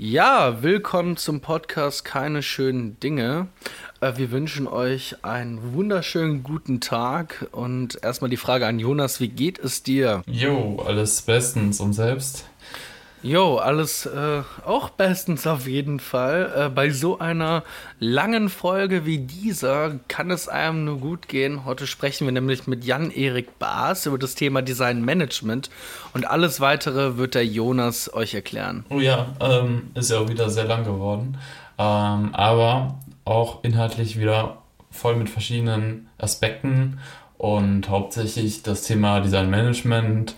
Ja, willkommen zum Podcast Keine schönen Dinge. Äh, wir wünschen euch einen wunderschönen guten Tag und erstmal die Frage an Jonas, wie geht es dir? Jo, alles bestens und selbst? Jo, alles äh, auch bestens auf jeden Fall. Äh, bei so einer langen Folge wie dieser kann es einem nur gut gehen. Heute sprechen wir nämlich mit Jan-Erik Baas über das Thema Design Management und alles weitere wird der Jonas euch erklären. Oh ja, ähm, ist ja auch wieder sehr lang geworden, ähm, aber auch inhaltlich wieder voll mit verschiedenen Aspekten und hauptsächlich das Thema Design Management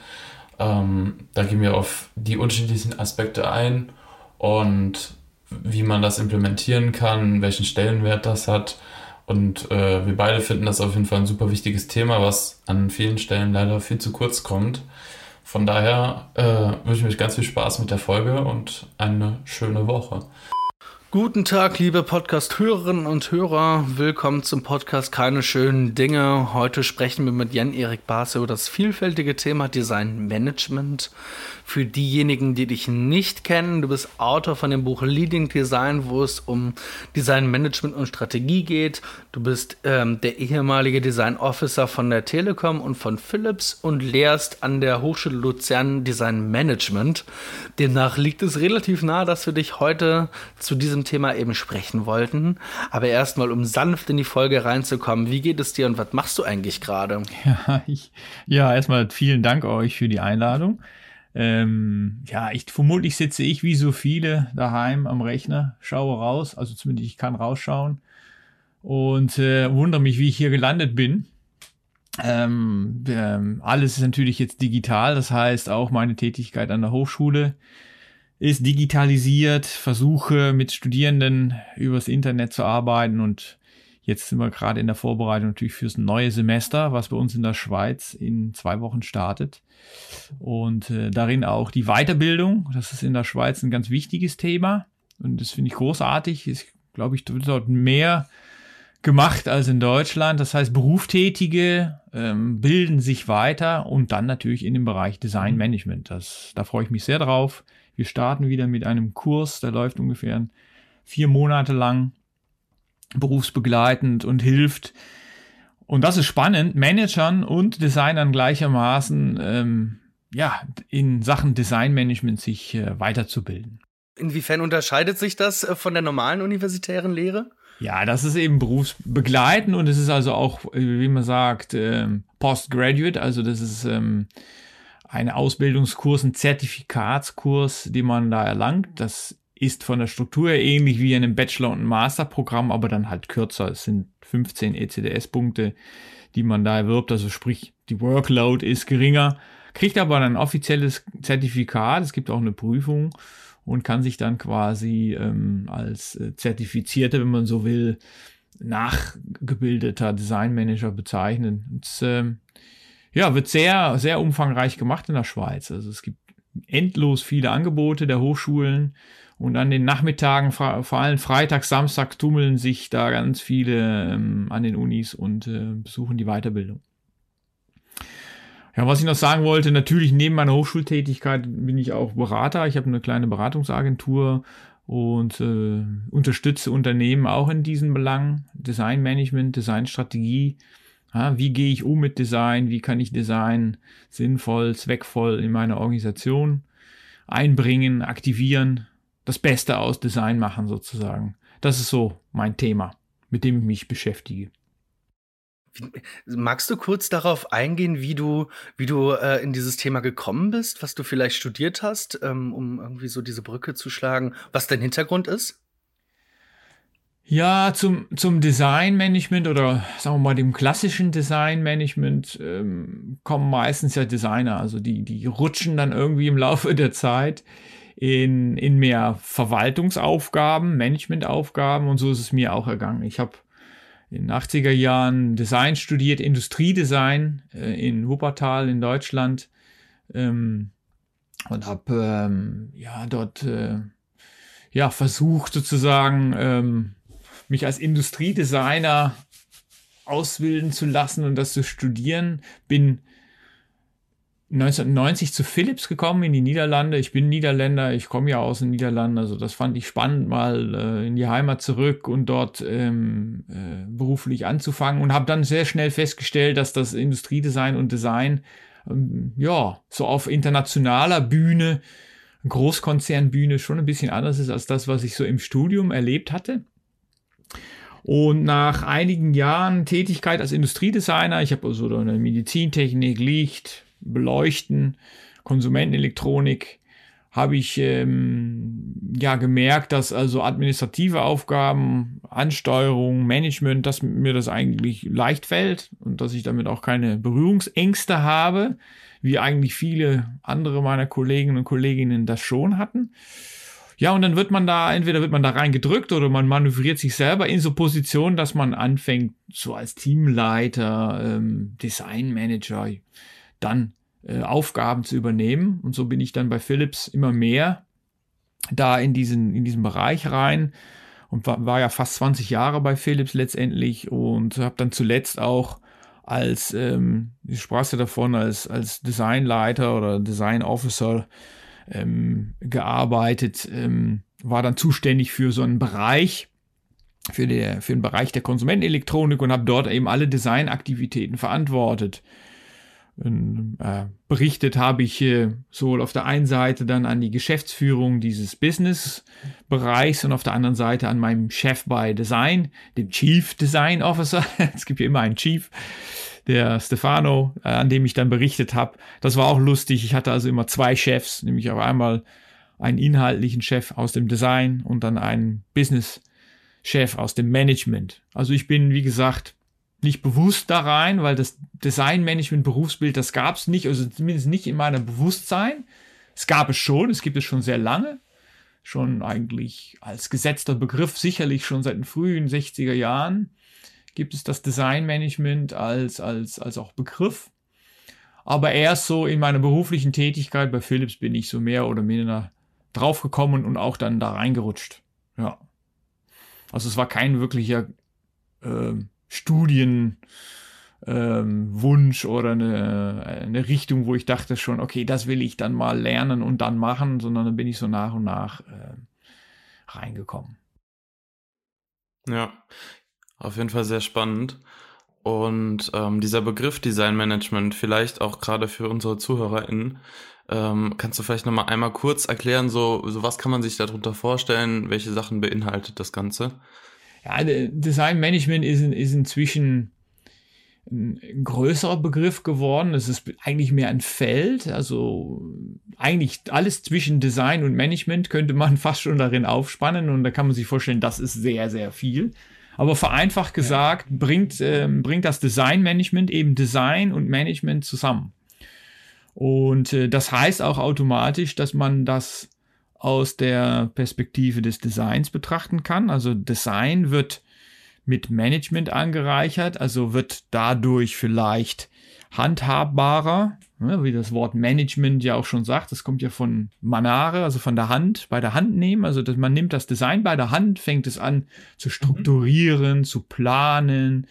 ähm, da gehen wir auf die unterschiedlichen Aspekte ein und wie man das implementieren kann, welchen Stellenwert das hat. Und äh, wir beide finden das auf jeden Fall ein super wichtiges Thema, was an vielen Stellen leider viel zu kurz kommt. Von daher äh, wünsche ich mich ganz viel Spaß mit der Folge und eine schöne Woche. Guten Tag, liebe Podcast-Hörerinnen und Hörer. Willkommen zum Podcast Keine schönen Dinge. Heute sprechen wir mit Jan-Erik Baas über das vielfältige Thema Design Management. Für diejenigen, die dich nicht kennen, du bist Autor von dem Buch Leading Design, wo es um Design Management und Strategie geht. Du bist ähm, der ehemalige Design Officer von der Telekom und von Philips und lehrst an der Hochschule Luzern Design Management. Demnach liegt es relativ nahe, dass wir dich heute zu diesem Thema eben sprechen wollten. Aber erstmal, um sanft in die Folge reinzukommen, wie geht es dir und was machst du eigentlich gerade? Ja, ja, erstmal vielen Dank euch für die Einladung. Ähm, ja, ich vermutlich sitze ich wie so viele daheim am Rechner, schaue raus, also zumindest ich kann rausschauen und äh, wundere mich, wie ich hier gelandet bin. Ähm, ähm, alles ist natürlich jetzt digital, das heißt auch meine Tätigkeit an der Hochschule ist digitalisiert, versuche mit Studierenden übers Internet zu arbeiten und Jetzt sind wir gerade in der Vorbereitung natürlich fürs neue Semester, was bei uns in der Schweiz in zwei Wochen startet. Und äh, darin auch die Weiterbildung. Das ist in der Schweiz ein ganz wichtiges Thema. Und das finde ich großartig. Ich glaube, ich wird dort mehr gemacht als in Deutschland. Das heißt, Berufstätige ähm, bilden sich weiter und dann natürlich in dem Bereich Design Management. Das, da freue ich mich sehr drauf. Wir starten wieder mit einem Kurs, der läuft ungefähr vier Monate lang berufsbegleitend und hilft. Und das ist spannend, Managern und Designern gleichermaßen ähm, ja, in Sachen Designmanagement sich äh, weiterzubilden. Inwiefern unterscheidet sich das äh, von der normalen universitären Lehre? Ja, das ist eben berufsbegleitend und es ist also auch, äh, wie man sagt, ähm, Postgraduate, also das ist ähm, ein Ausbildungskurs, ein Zertifikatskurs, den man da erlangt. Das ist von der Struktur ähnlich wie in einem Bachelor- und Masterprogramm, aber dann halt kürzer. Es sind 15 ECDS-Punkte, die man da erwirbt. Also sprich, die Workload ist geringer, kriegt aber ein offizielles Zertifikat. Es gibt auch eine Prüfung und kann sich dann quasi ähm, als äh, Zertifizierte, wenn man so will, nachgebildeter Designmanager bezeichnen. Und, ähm, ja, wird sehr, sehr umfangreich gemacht in der Schweiz. Also es gibt endlos viele Angebote der Hochschulen und an den Nachmittagen, vor allem Freitag, Samstag, tummeln sich da ganz viele ähm, an den Unis und äh, besuchen die Weiterbildung. Ja, was ich noch sagen wollte, natürlich neben meiner Hochschultätigkeit bin ich auch Berater. Ich habe eine kleine Beratungsagentur und äh, unterstütze Unternehmen auch in diesen Belangen. Designmanagement, Designstrategie. Ja, wie gehe ich um mit Design? Wie kann ich Design sinnvoll, zweckvoll in meine Organisation einbringen, aktivieren? das Beste aus Design machen sozusagen. Das ist so mein Thema, mit dem ich mich beschäftige. Magst du kurz darauf eingehen, wie du, wie du äh, in dieses Thema gekommen bist, was du vielleicht studiert hast, ähm, um irgendwie so diese Brücke zu schlagen, was dein Hintergrund ist? Ja, zum, zum Designmanagement oder sagen wir mal dem klassischen Designmanagement ähm, kommen meistens ja Designer, also die, die rutschen dann irgendwie im Laufe der Zeit in, in mehr Verwaltungsaufgaben, Managementaufgaben und so ist es mir auch ergangen. Ich habe in den 80er Jahren Design studiert, Industriedesign äh, in Wuppertal in Deutschland ähm, und habe ähm, ja dort äh, ja versucht sozusagen ähm, mich als Industriedesigner ausbilden zu lassen und das zu studieren. Bin 1990 zu Philips gekommen in die Niederlande. Ich bin Niederländer, ich komme ja aus den Niederlanden, also das fand ich spannend, mal äh, in die Heimat zurück und dort ähm, äh, beruflich anzufangen und habe dann sehr schnell festgestellt, dass das Industriedesign und Design ähm, ja so auf internationaler Bühne, Großkonzernbühne schon ein bisschen anders ist als das, was ich so im Studium erlebt hatte. Und nach einigen Jahren Tätigkeit als Industriedesigner, ich habe also eine Medizintechnik, Licht, Beleuchten, Konsumentenelektronik, habe ich ähm, ja gemerkt, dass also administrative Aufgaben, Ansteuerung, Management, dass mir das eigentlich leicht fällt und dass ich damit auch keine Berührungsängste habe, wie eigentlich viele andere meiner Kolleginnen und Kolleginnen das schon hatten. Ja, und dann wird man da, entweder wird man da reingedrückt oder man manövriert sich selber in so Positionen, dass man anfängt, so als Teamleiter, ähm, Designmanager, dann äh, Aufgaben zu übernehmen. Und so bin ich dann bei Philips immer mehr da in diesen, in diesen Bereich rein und war, war ja fast 20 Jahre bei Philips letztendlich und habe dann zuletzt auch als, ähm, ich sprach ja davon, als, als Designleiter oder Design Officer ähm, gearbeitet, ähm, war dann zuständig für so einen Bereich, für, der, für den Bereich der Konsumentenelektronik und habe dort eben alle Designaktivitäten verantwortet. Und, äh, berichtet habe ich äh, sowohl auf der einen Seite dann an die Geschäftsführung dieses Business-Bereichs und auf der anderen Seite an meinem Chef bei Design, dem Chief Design Officer. es gibt ja immer einen Chief der Stefano, äh, an dem ich dann berichtet habe. Das war auch lustig. Ich hatte also immer zwei Chefs, nämlich auf einmal einen inhaltlichen Chef aus dem Design und dann einen Business-Chef aus dem Management. Also ich bin, wie gesagt, nicht bewusst da rein, weil das Design-Management-Berufsbild, das gab es nicht, also zumindest nicht in meinem Bewusstsein. Es gab es schon, es gibt es schon sehr lange, schon eigentlich als gesetzter Begriff, sicherlich schon seit den frühen 60er Jahren gibt es das Designmanagement als, als, als auch Begriff. Aber erst so in meiner beruflichen Tätigkeit bei Philips bin ich so mehr oder minder draufgekommen und auch dann da reingerutscht. Ja. Also es war kein wirklicher äh, Studienwunsch ähm, oder eine, eine Richtung, wo ich dachte schon, okay, das will ich dann mal lernen und dann machen, sondern dann bin ich so nach und nach äh, reingekommen. Ja, auf jeden Fall sehr spannend. Und ähm, dieser Begriff Designmanagement, vielleicht auch gerade für unsere ZuhörerInnen, ähm, kannst du vielleicht nochmal einmal kurz erklären, so, so was kann man sich darunter vorstellen, welche Sachen beinhaltet das Ganze? Ja, Designmanagement ist, ist inzwischen ein größerer Begriff geworden. Es ist eigentlich mehr ein Feld. Also eigentlich alles zwischen Design und Management könnte man fast schon darin aufspannen und da kann man sich vorstellen, das ist sehr, sehr viel. Aber vereinfacht gesagt, ja. bringt, ähm, bringt das Designmanagement eben Design und Management zusammen. Und äh, das heißt auch automatisch, dass man das aus der Perspektive des Designs betrachten kann. Also Design wird mit Management angereichert, also wird dadurch vielleicht handhabbarer, ne, wie das Wort Management ja auch schon sagt. Das kommt ja von Manare, also von der Hand, bei der Hand nehmen. Also dass man nimmt das Design bei der Hand, fängt es an zu strukturieren, zu planen,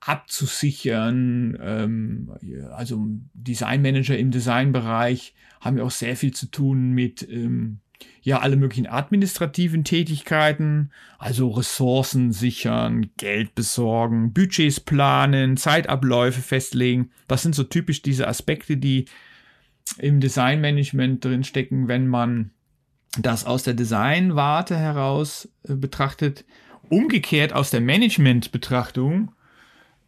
abzusichern. Ähm, also Designmanager im Designbereich haben ja auch sehr viel zu tun mit ähm, ja alle möglichen administrativen Tätigkeiten, also Ressourcen sichern, Geld besorgen, Budgets planen, Zeitabläufe festlegen. Das sind so typisch diese Aspekte, die im Designmanagement drinstecken, wenn man das aus der Designwarte heraus äh, betrachtet. Umgekehrt aus der Management-Betrachtung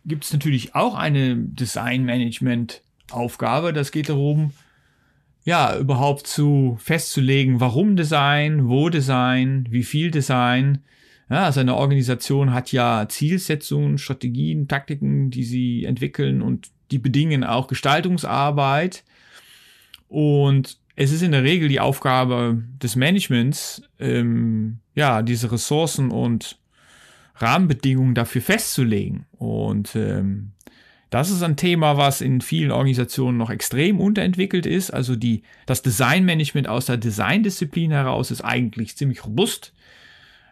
gibt es natürlich auch eine Designmanagement-Aufgabe. Das geht darum, ja, überhaupt zu festzulegen, warum Design, wo Design, wie viel Design. Ja, also eine Organisation hat ja Zielsetzungen, Strategien, Taktiken, die sie entwickeln und die bedingen auch Gestaltungsarbeit. Und es ist in der Regel die Aufgabe des Managements, ähm, ja, diese Ressourcen und Rahmenbedingungen dafür festzulegen. Und ähm, das ist ein Thema, was in vielen Organisationen noch extrem unterentwickelt ist. Also die, das Designmanagement aus der Designdisziplin heraus ist eigentlich ziemlich robust.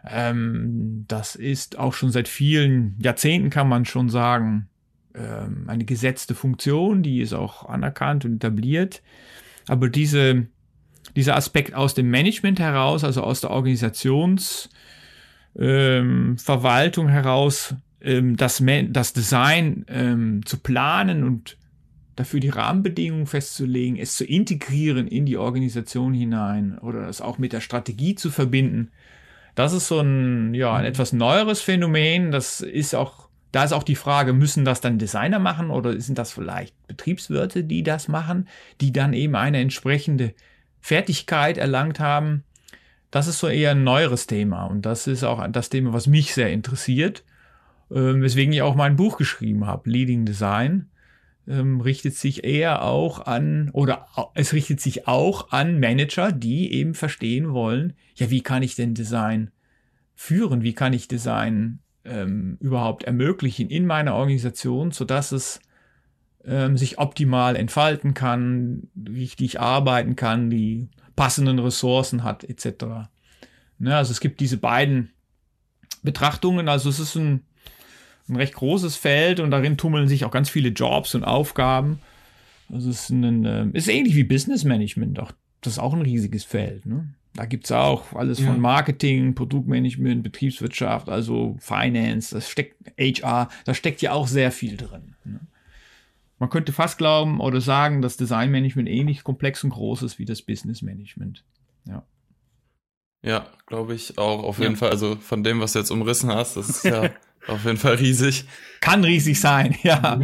Ähm, das ist auch schon seit vielen Jahrzehnten, kann man schon sagen, ähm, eine gesetzte Funktion, die ist auch anerkannt und etabliert. Aber diese, dieser Aspekt aus dem Management heraus, also aus der Organisationsverwaltung ähm, heraus, ähm, das, das Design ähm, zu planen und dafür die Rahmenbedingungen festzulegen, es zu integrieren in die Organisation hinein oder es auch mit der Strategie zu verbinden. Das ist so ein, ja, ein mhm. etwas neueres Phänomen. Das ist auch, da ist auch die Frage, müssen das dann Designer machen oder sind das vielleicht Betriebswirte, die das machen, die dann eben eine entsprechende Fertigkeit erlangt haben? Das ist so eher ein neueres Thema und das ist auch das Thema, was mich sehr interessiert, äh, weswegen ich auch mein Buch geschrieben habe, Leading Design ähm, richtet sich eher auch an, oder es richtet sich auch an Manager, die eben verstehen wollen, ja, wie kann ich denn Design führen? Wie kann ich Design ähm, überhaupt ermöglichen in meiner Organisation, sodass es ähm, sich optimal entfalten kann, richtig arbeiten kann, die passenden Ressourcen hat, etc. Ne, also es gibt diese beiden Betrachtungen, also es ist ein ein recht großes Feld und darin tummeln sich auch ganz viele Jobs und Aufgaben. Also es ist, ein, äh, ist ähnlich wie Business Management, auch das ist auch ein riesiges Feld. Ne? Da gibt es auch alles ja. von Marketing, Produktmanagement, Betriebswirtschaft, also Finance, das steckt HR, da steckt ja auch sehr viel drin. Ne? Man könnte fast glauben oder sagen, dass Designmanagement ähnlich komplex und groß ist wie das Business Management. Ja. Ja, glaube ich auch auf jeden ja. Fall. Also von dem, was du jetzt umrissen hast, das ist ja Auf jeden Fall riesig. Kann riesig sein, ja.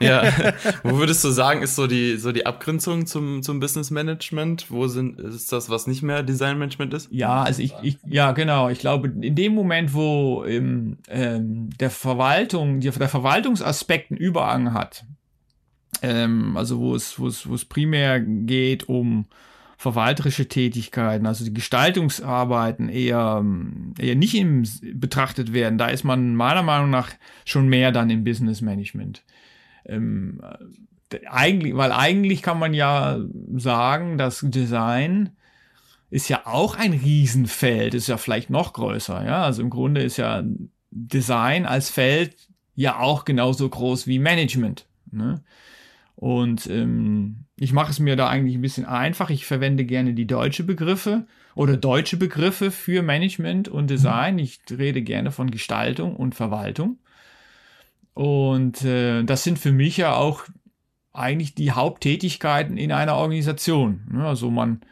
ja. Wo würdest du sagen, ist so die, so die Abgrenzung zum, zum Business Management? Wo sind, ist das, was nicht mehr Design Management ist? Ja, also ich, ich ja, genau. Ich glaube, in dem Moment, wo ähm, ähm, der Verwaltung, der Verwaltungsaspekt einen Überhang hat, ähm, also wo es, wo es, wo es primär geht um verwalterische Tätigkeiten, also die Gestaltungsarbeiten eher, eher nicht im, betrachtet werden. Da ist man meiner Meinung nach schon mehr dann im Business Management. Ähm, eigentlich, weil eigentlich kann man ja sagen, dass Design ist ja auch ein Riesenfeld, ist ja vielleicht noch größer. Ja, also im Grunde ist ja Design als Feld ja auch genauso groß wie Management. Ne? Und ähm, ich mache es mir da eigentlich ein bisschen einfach. Ich verwende gerne die deutsche Begriffe oder deutsche Begriffe für Management und Design. Ich rede gerne von Gestaltung und Verwaltung. Und äh, das sind für mich ja auch eigentlich die Haupttätigkeiten in einer Organisation. Also man,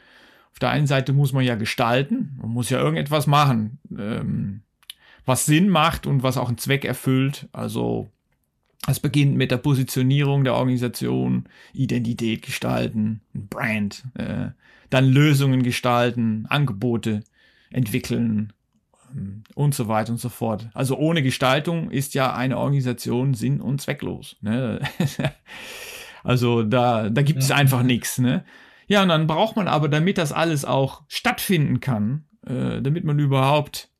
auf der einen Seite muss man ja gestalten, man muss ja irgendetwas machen, ähm, was Sinn macht und was auch einen Zweck erfüllt. Also es beginnt mit der Positionierung der Organisation, Identität gestalten, Brand, äh, dann Lösungen gestalten, Angebote entwickeln ähm, und so weiter und so fort. Also ohne Gestaltung ist ja eine Organisation sinn- und zwecklos. Ne? also da, da gibt es einfach nichts. Ne? Ja, und dann braucht man aber, damit das alles auch stattfinden kann, äh, damit man überhaupt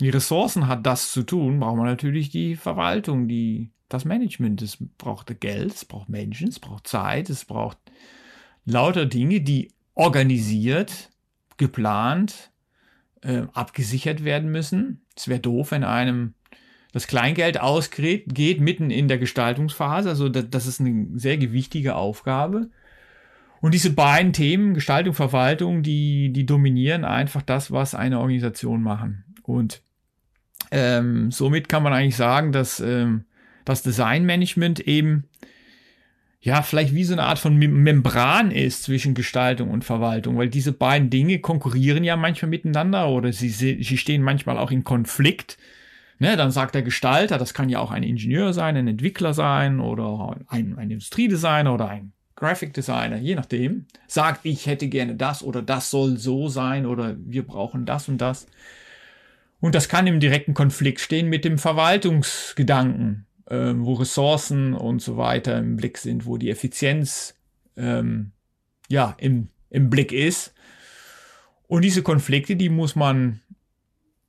die Ressourcen hat, das zu tun, braucht man natürlich die Verwaltung, die das Management. Es braucht Geld, es braucht Menschen, es braucht Zeit, es braucht lauter Dinge, die organisiert, geplant, äh, abgesichert werden müssen. Es wäre doof, wenn einem das Kleingeld ausgeht, geht mitten in der Gestaltungsphase. Also das, das ist eine sehr gewichtige Aufgabe. Und diese beiden Themen, Gestaltung, Verwaltung, die, die dominieren einfach das, was eine Organisation machen. Und ähm, somit kann man eigentlich sagen, dass ähm, das Designmanagement eben ja, vielleicht wie so eine Art von Membran ist zwischen Gestaltung und Verwaltung, weil diese beiden Dinge konkurrieren ja manchmal miteinander oder sie, sie stehen manchmal auch in Konflikt. Ne, dann sagt der Gestalter, das kann ja auch ein Ingenieur sein, ein Entwickler sein oder ein, ein Industriedesigner oder ein Graphic Designer, je nachdem, sagt, ich hätte gerne das oder das soll so sein oder wir brauchen das und das. Und das kann im direkten Konflikt stehen mit dem Verwaltungsgedanken ähm, wo Ressourcen und so weiter im Blick sind, wo die Effizienz ähm, ja im, im Blick ist. Und diese Konflikte, die muss man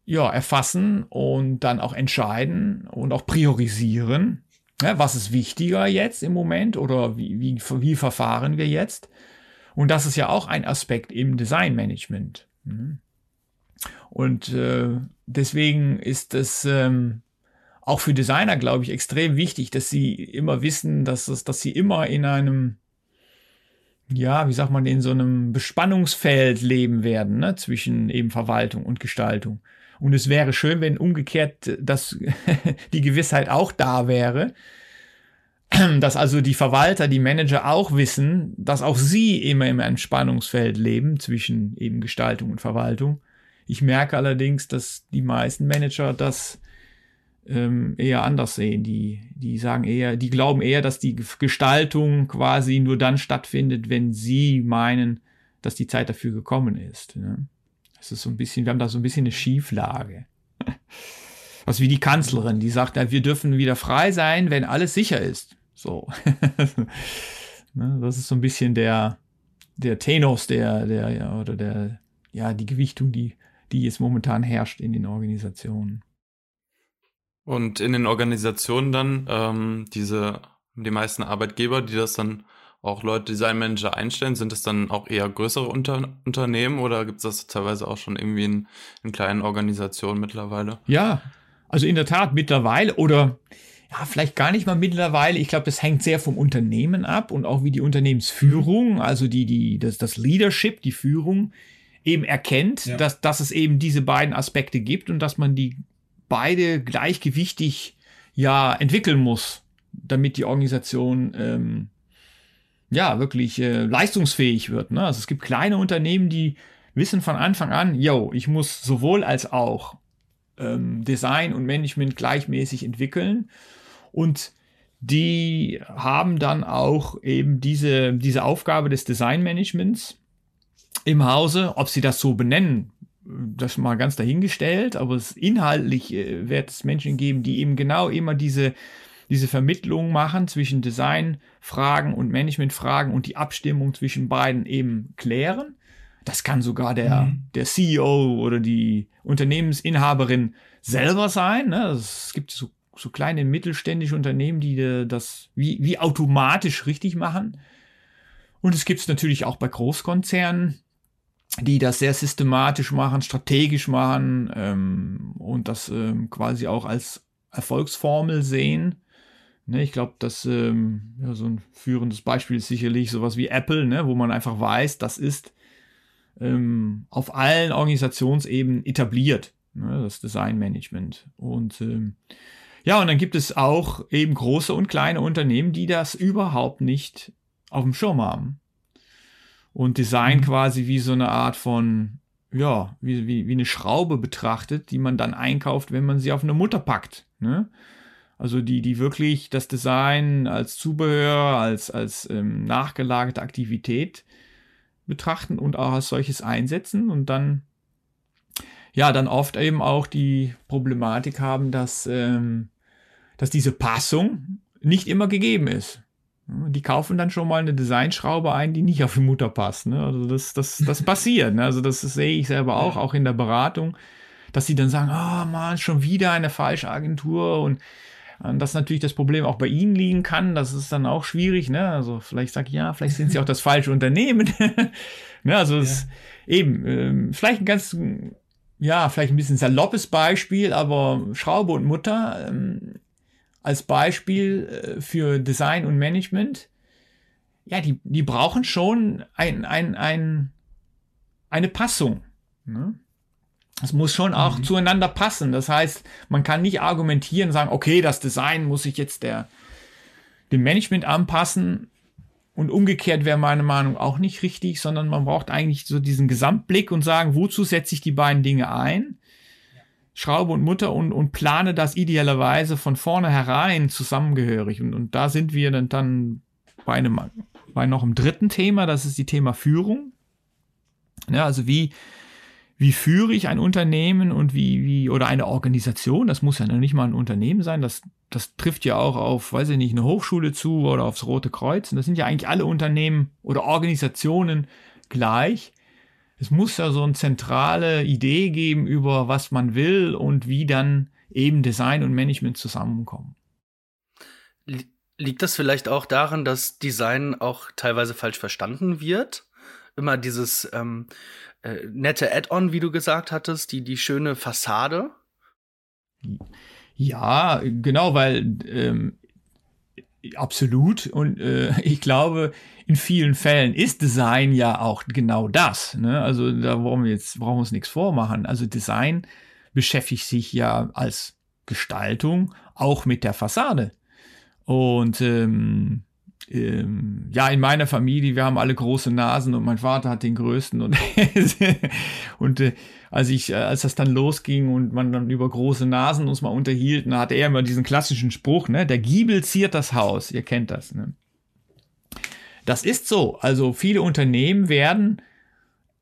ja erfassen und dann auch entscheiden und auch priorisieren. Ja, was ist wichtiger jetzt im Moment oder wie, wie, wie verfahren wir jetzt? Und das ist ja auch ein Aspekt im Designmanagement. Mhm. Und äh, deswegen ist es ähm, auch für Designer, glaube ich, extrem wichtig, dass sie immer wissen, dass, es, dass sie immer in einem, ja, wie sagt man, in so einem Bespannungsfeld leben werden, ne, zwischen eben Verwaltung und Gestaltung. Und es wäre schön, wenn umgekehrt dass die Gewissheit auch da wäre, dass also die Verwalter, die Manager auch wissen, dass auch sie immer im Entspannungsfeld leben zwischen eben Gestaltung und Verwaltung. Ich merke allerdings, dass die meisten Manager das ähm, eher anders sehen. Die, die sagen eher, die glauben eher, dass die Gestaltung quasi nur dann stattfindet, wenn sie meinen, dass die Zeit dafür gekommen ist. Ne? Das ist so ein bisschen, wir haben da so ein bisschen eine Schieflage. Was wie die Kanzlerin, die sagt, ja, wir dürfen wieder frei sein, wenn alles sicher ist. So. Ne, das ist so ein bisschen der, der Tenos, der, der, ja, oder der, ja, die Gewichtung, die, die jetzt momentan herrscht in den Organisationen. Und in den Organisationen dann ähm, diese, die meisten Arbeitgeber, die das dann auch Leute, Designmanager einstellen, sind es dann auch eher größere Unter Unternehmen oder gibt es das teilweise auch schon irgendwie in, in kleinen Organisationen mittlerweile? Ja, also in der Tat mittlerweile oder ja, vielleicht gar nicht mal mittlerweile. Ich glaube, das hängt sehr vom Unternehmen ab und auch wie die Unternehmensführung, also die, die, das, das Leadership, die Führung eben erkennt, ja. dass, dass es eben diese beiden Aspekte gibt und dass man die beide gleichgewichtig ja entwickeln muss, damit die Organisation ähm, ja wirklich äh, leistungsfähig wird. Ne? Also es gibt kleine Unternehmen, die wissen von Anfang an, yo, ich muss sowohl als auch ähm, Design und Management gleichmäßig entwickeln und die haben dann auch eben diese, diese Aufgabe des Designmanagements im Hause, ob sie das so benennen, das mal ganz dahingestellt, aber es inhaltlich äh, wird es Menschen geben, die eben genau immer diese, diese Vermittlung machen zwischen Designfragen und Managementfragen und die Abstimmung zwischen beiden eben klären. Das kann sogar der, mhm. der CEO oder die Unternehmensinhaberin selber sein. Ne? Es gibt so, so kleine mittelständische Unternehmen, die das wie, wie automatisch richtig machen. Und es gibt es natürlich auch bei Großkonzernen, die das sehr systematisch machen, strategisch machen ähm, und das ähm, quasi auch als Erfolgsformel sehen. Ne, ich glaube, dass ähm, ja, so ein führendes Beispiel ist sicherlich sowas wie Apple, ne, wo man einfach weiß, das ist ähm, auf allen Organisationsebenen etabliert, ne, das Designmanagement. Und ähm, ja, und dann gibt es auch eben große und kleine Unternehmen, die das überhaupt nicht auf dem Schirm haben und Design mhm. quasi wie so eine Art von, ja, wie, wie, wie eine Schraube betrachtet, die man dann einkauft, wenn man sie auf eine Mutter packt. Ne? Also die, die wirklich das Design als Zubehör, als, als ähm, nachgelagerte Aktivität betrachten und auch als solches einsetzen und dann ja, dann oft eben auch die Problematik haben, dass, ähm, dass diese Passung nicht immer gegeben ist. Die kaufen dann schon mal eine Designschraube ein, die nicht auf die Mutter passt. Ne? Also das, das, das passiert. Ne? Also das, sehe ich selber auch, auch in der Beratung, dass sie dann sagen, oh man, schon wieder eine falsche Agentur und das natürlich das Problem auch bei ihnen liegen kann. Das ist dann auch schwierig. Ne? Also vielleicht sage ich, ja, vielleicht sind sie auch das falsche Unternehmen. ne? Also ja. es, eben, ähm, vielleicht ein ganz, ja, vielleicht ein bisschen saloppes Beispiel, aber Schraube und Mutter ähm, als Beispiel äh, für Design und Management, ja, die, die brauchen schon ein, ein, ein, eine Passung. Ne? Es muss schon auch mhm. zueinander passen. Das heißt, man kann nicht argumentieren, sagen, okay, das Design muss sich jetzt der, dem Management anpassen. Und umgekehrt wäre meine Meinung auch nicht richtig, sondern man braucht eigentlich so diesen Gesamtblick und sagen, wozu setze ich die beiden Dinge ein? Schraube und Mutter und, und plane das idealerweise von vornherein zusammengehörig. Und, und da sind wir dann, dann bei einem, bei noch einem dritten Thema, das ist die Thema Führung. Ja, also wie, wie führe ich ein Unternehmen und wie, wie, oder eine Organisation, das muss ja nicht mal ein Unternehmen sein, das, das trifft ja auch auf, weiß ich nicht, eine Hochschule zu oder aufs Rote Kreuz. Und das sind ja eigentlich alle Unternehmen oder Organisationen gleich es muss ja so eine zentrale Idee geben über was man will und wie dann eben Design und Management zusammenkommen. Liegt das vielleicht auch daran, dass Design auch teilweise falsch verstanden wird? Immer dieses ähm, äh, nette Add-on, wie du gesagt hattest, die, die schöne Fassade? Ja, genau, weil ähm, absolut und äh, ich glaube, in vielen Fällen ist Design ja auch genau das. Ne? Also da brauchen wir jetzt brauchen wir uns nichts vormachen. Also Design beschäftigt sich ja als Gestaltung auch mit der Fassade. Und ähm, ähm, ja, in meiner Familie, wir haben alle große Nasen und mein Vater hat den größten und, und äh, als ich, äh, als das dann losging und man dann über große Nasen uns mal unterhielten, hatte er immer diesen klassischen Spruch, ne, der Giebel ziert das Haus, ihr kennt das, ne. Das ist so, also viele Unternehmen werden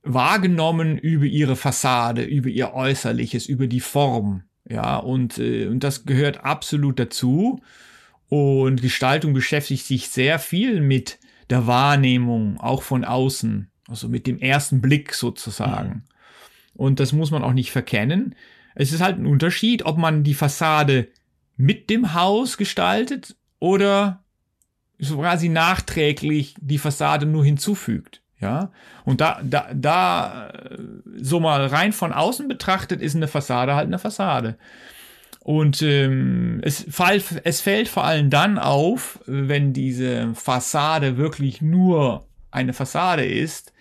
wahrgenommen über ihre Fassade, über ihr Äußerliches, über die Form, ja, und, äh, und das gehört absolut dazu. Und Gestaltung beschäftigt sich sehr viel mit der Wahrnehmung, auch von außen, also mit dem ersten Blick sozusagen. Mhm. Und das muss man auch nicht verkennen. Es ist halt ein Unterschied, ob man die Fassade mit dem Haus gestaltet oder quasi nachträglich die Fassade nur hinzufügt. Ja, und da, da, da, so mal rein von außen betrachtet, ist eine Fassade halt eine Fassade. Und ähm, es, fall, es fällt vor allem dann auf, wenn diese Fassade wirklich nur eine Fassade ist,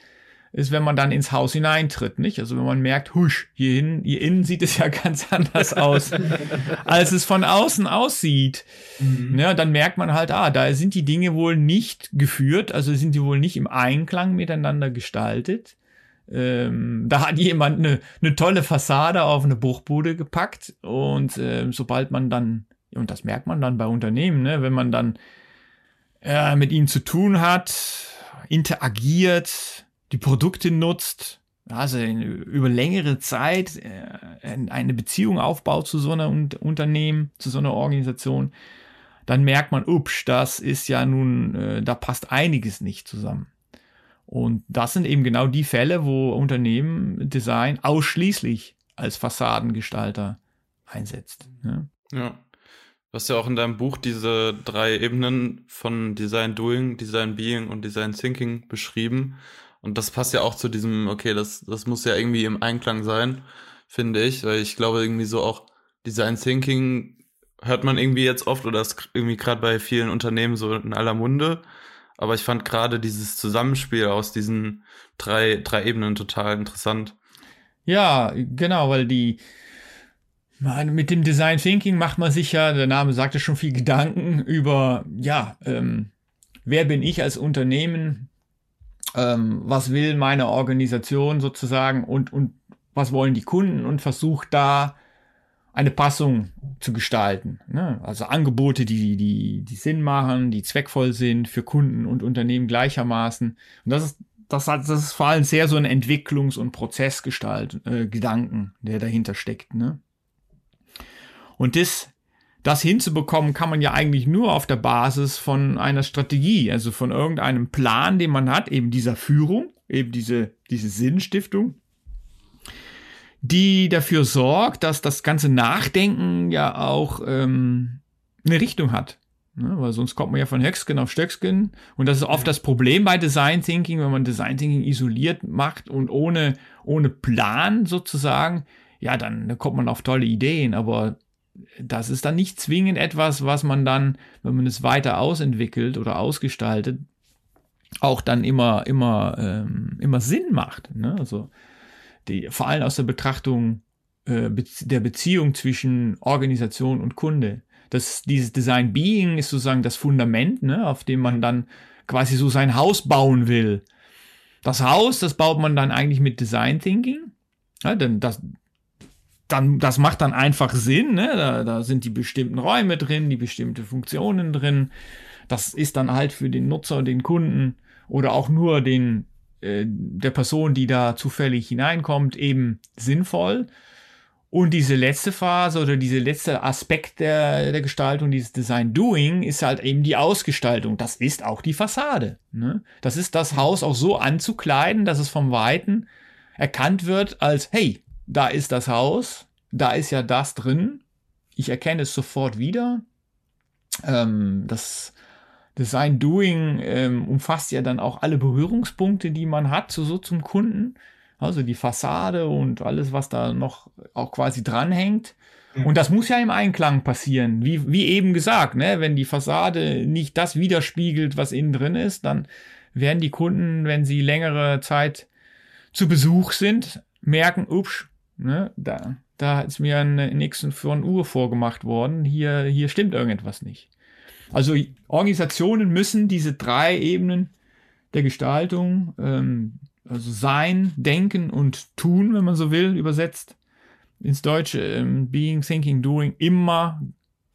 ist, wenn man dann ins Haus hineintritt, nicht? Also wenn man merkt, husch, hier, hin, hier innen sieht es ja ganz anders aus, als es von außen aussieht. Mhm. Ja, dann merkt man halt, ah, da sind die Dinge wohl nicht geführt, also sind die wohl nicht im Einklang miteinander gestaltet. Ähm, da hat jemand eine, eine tolle Fassade auf eine Bruchbude gepackt und äh, sobald man dann, und das merkt man dann bei Unternehmen, ne, wenn man dann äh, mit ihnen zu tun hat, interagiert, die Produkte nutzt, also über längere Zeit äh, eine Beziehung aufbaut zu so einer Un Unternehmen, zu so einer Organisation, dann merkt man, ups, das ist ja nun, äh, da passt einiges nicht zusammen. Und das sind eben genau die Fälle, wo Unternehmen Design ausschließlich als Fassadengestalter einsetzt. Ja. ja. Du hast ja auch in deinem Buch diese drei Ebenen von Design Doing, Design Being und Design Thinking beschrieben. Und das passt ja auch zu diesem, okay, das, das muss ja irgendwie im Einklang sein, finde ich. Weil ich glaube, irgendwie so auch Design Thinking hört man irgendwie jetzt oft oder ist irgendwie gerade bei vielen Unternehmen so in aller Munde. Aber ich fand gerade dieses Zusammenspiel aus diesen drei, drei Ebenen total interessant. Ja, genau, weil die mit dem Design Thinking macht man sich ja, der Name sagte schon viel Gedanken über, ja, ähm, wer bin ich als Unternehmen, ähm, was will meine Organisation sozusagen und, und was wollen die Kunden und versucht da eine Passung zu gestalten. Ne? Also Angebote, die, die, die Sinn machen, die zweckvoll sind für Kunden und Unternehmen gleichermaßen. Und das ist, das hat, das ist vor allem sehr so ein Entwicklungs- und Prozessgestalt, äh, Gedanken, der dahinter steckt. Ne? Und das, das hinzubekommen, kann man ja eigentlich nur auf der Basis von einer Strategie, also von irgendeinem Plan, den man hat, eben dieser Führung, eben diese, diese Sinnstiftung die dafür sorgt, dass das ganze Nachdenken ja auch ähm, eine Richtung hat. Ne? Weil sonst kommt man ja von Höcksken auf Stöcksken. Und das ist oft das Problem bei Design Thinking, wenn man Design Thinking isoliert macht und ohne, ohne Plan sozusagen, ja, dann kommt man auf tolle Ideen, aber das ist dann nicht zwingend etwas, was man dann, wenn man es weiter ausentwickelt oder ausgestaltet, auch dann immer, immer, ähm, immer Sinn macht. Ne? Also die, vor allem aus der Betrachtung äh, der Beziehung zwischen Organisation und Kunde. Das, dieses Design Being ist sozusagen das Fundament, ne, auf dem man dann quasi so sein Haus bauen will. Das Haus, das baut man dann eigentlich mit Design Thinking. Ja, denn das, dann, das macht dann einfach Sinn. Ne? Da, da sind die bestimmten Räume drin, die bestimmte Funktionen drin. Das ist dann halt für den Nutzer, den Kunden oder auch nur den äh, der Person, die da zufällig hineinkommt, eben sinnvoll. Und diese letzte Phase oder diese letzte Aspekt der, der Gestaltung, dieses Design Doing, ist halt eben die Ausgestaltung. Das ist auch die Fassade. Ne? Das ist das Haus auch so anzukleiden, dass es vom Weiten erkannt wird als, hey, da ist das Haus, da ist ja das drin. Ich erkenne es sofort wieder. Ähm, das Design Doing ähm, umfasst ja dann auch alle Berührungspunkte, die man hat, so, so zum Kunden. also die Fassade und alles, was da noch auch quasi dranhängt. Und das muss ja im Einklang passieren. Wie, wie eben gesagt, ne, wenn die Fassade nicht das widerspiegelt, was innen drin ist, dann werden die Kunden, wenn sie längere Zeit zu Besuch sind, merken, ups, ne, da, da ist mir ein nächsten eine Uhr vorgemacht worden, hier, hier stimmt irgendetwas nicht. Also Organisationen müssen diese drei Ebenen der Gestaltung, ähm, also Sein, Denken und Tun, wenn man so will, übersetzt, ins Deutsche ähm, Being, Thinking, Doing, immer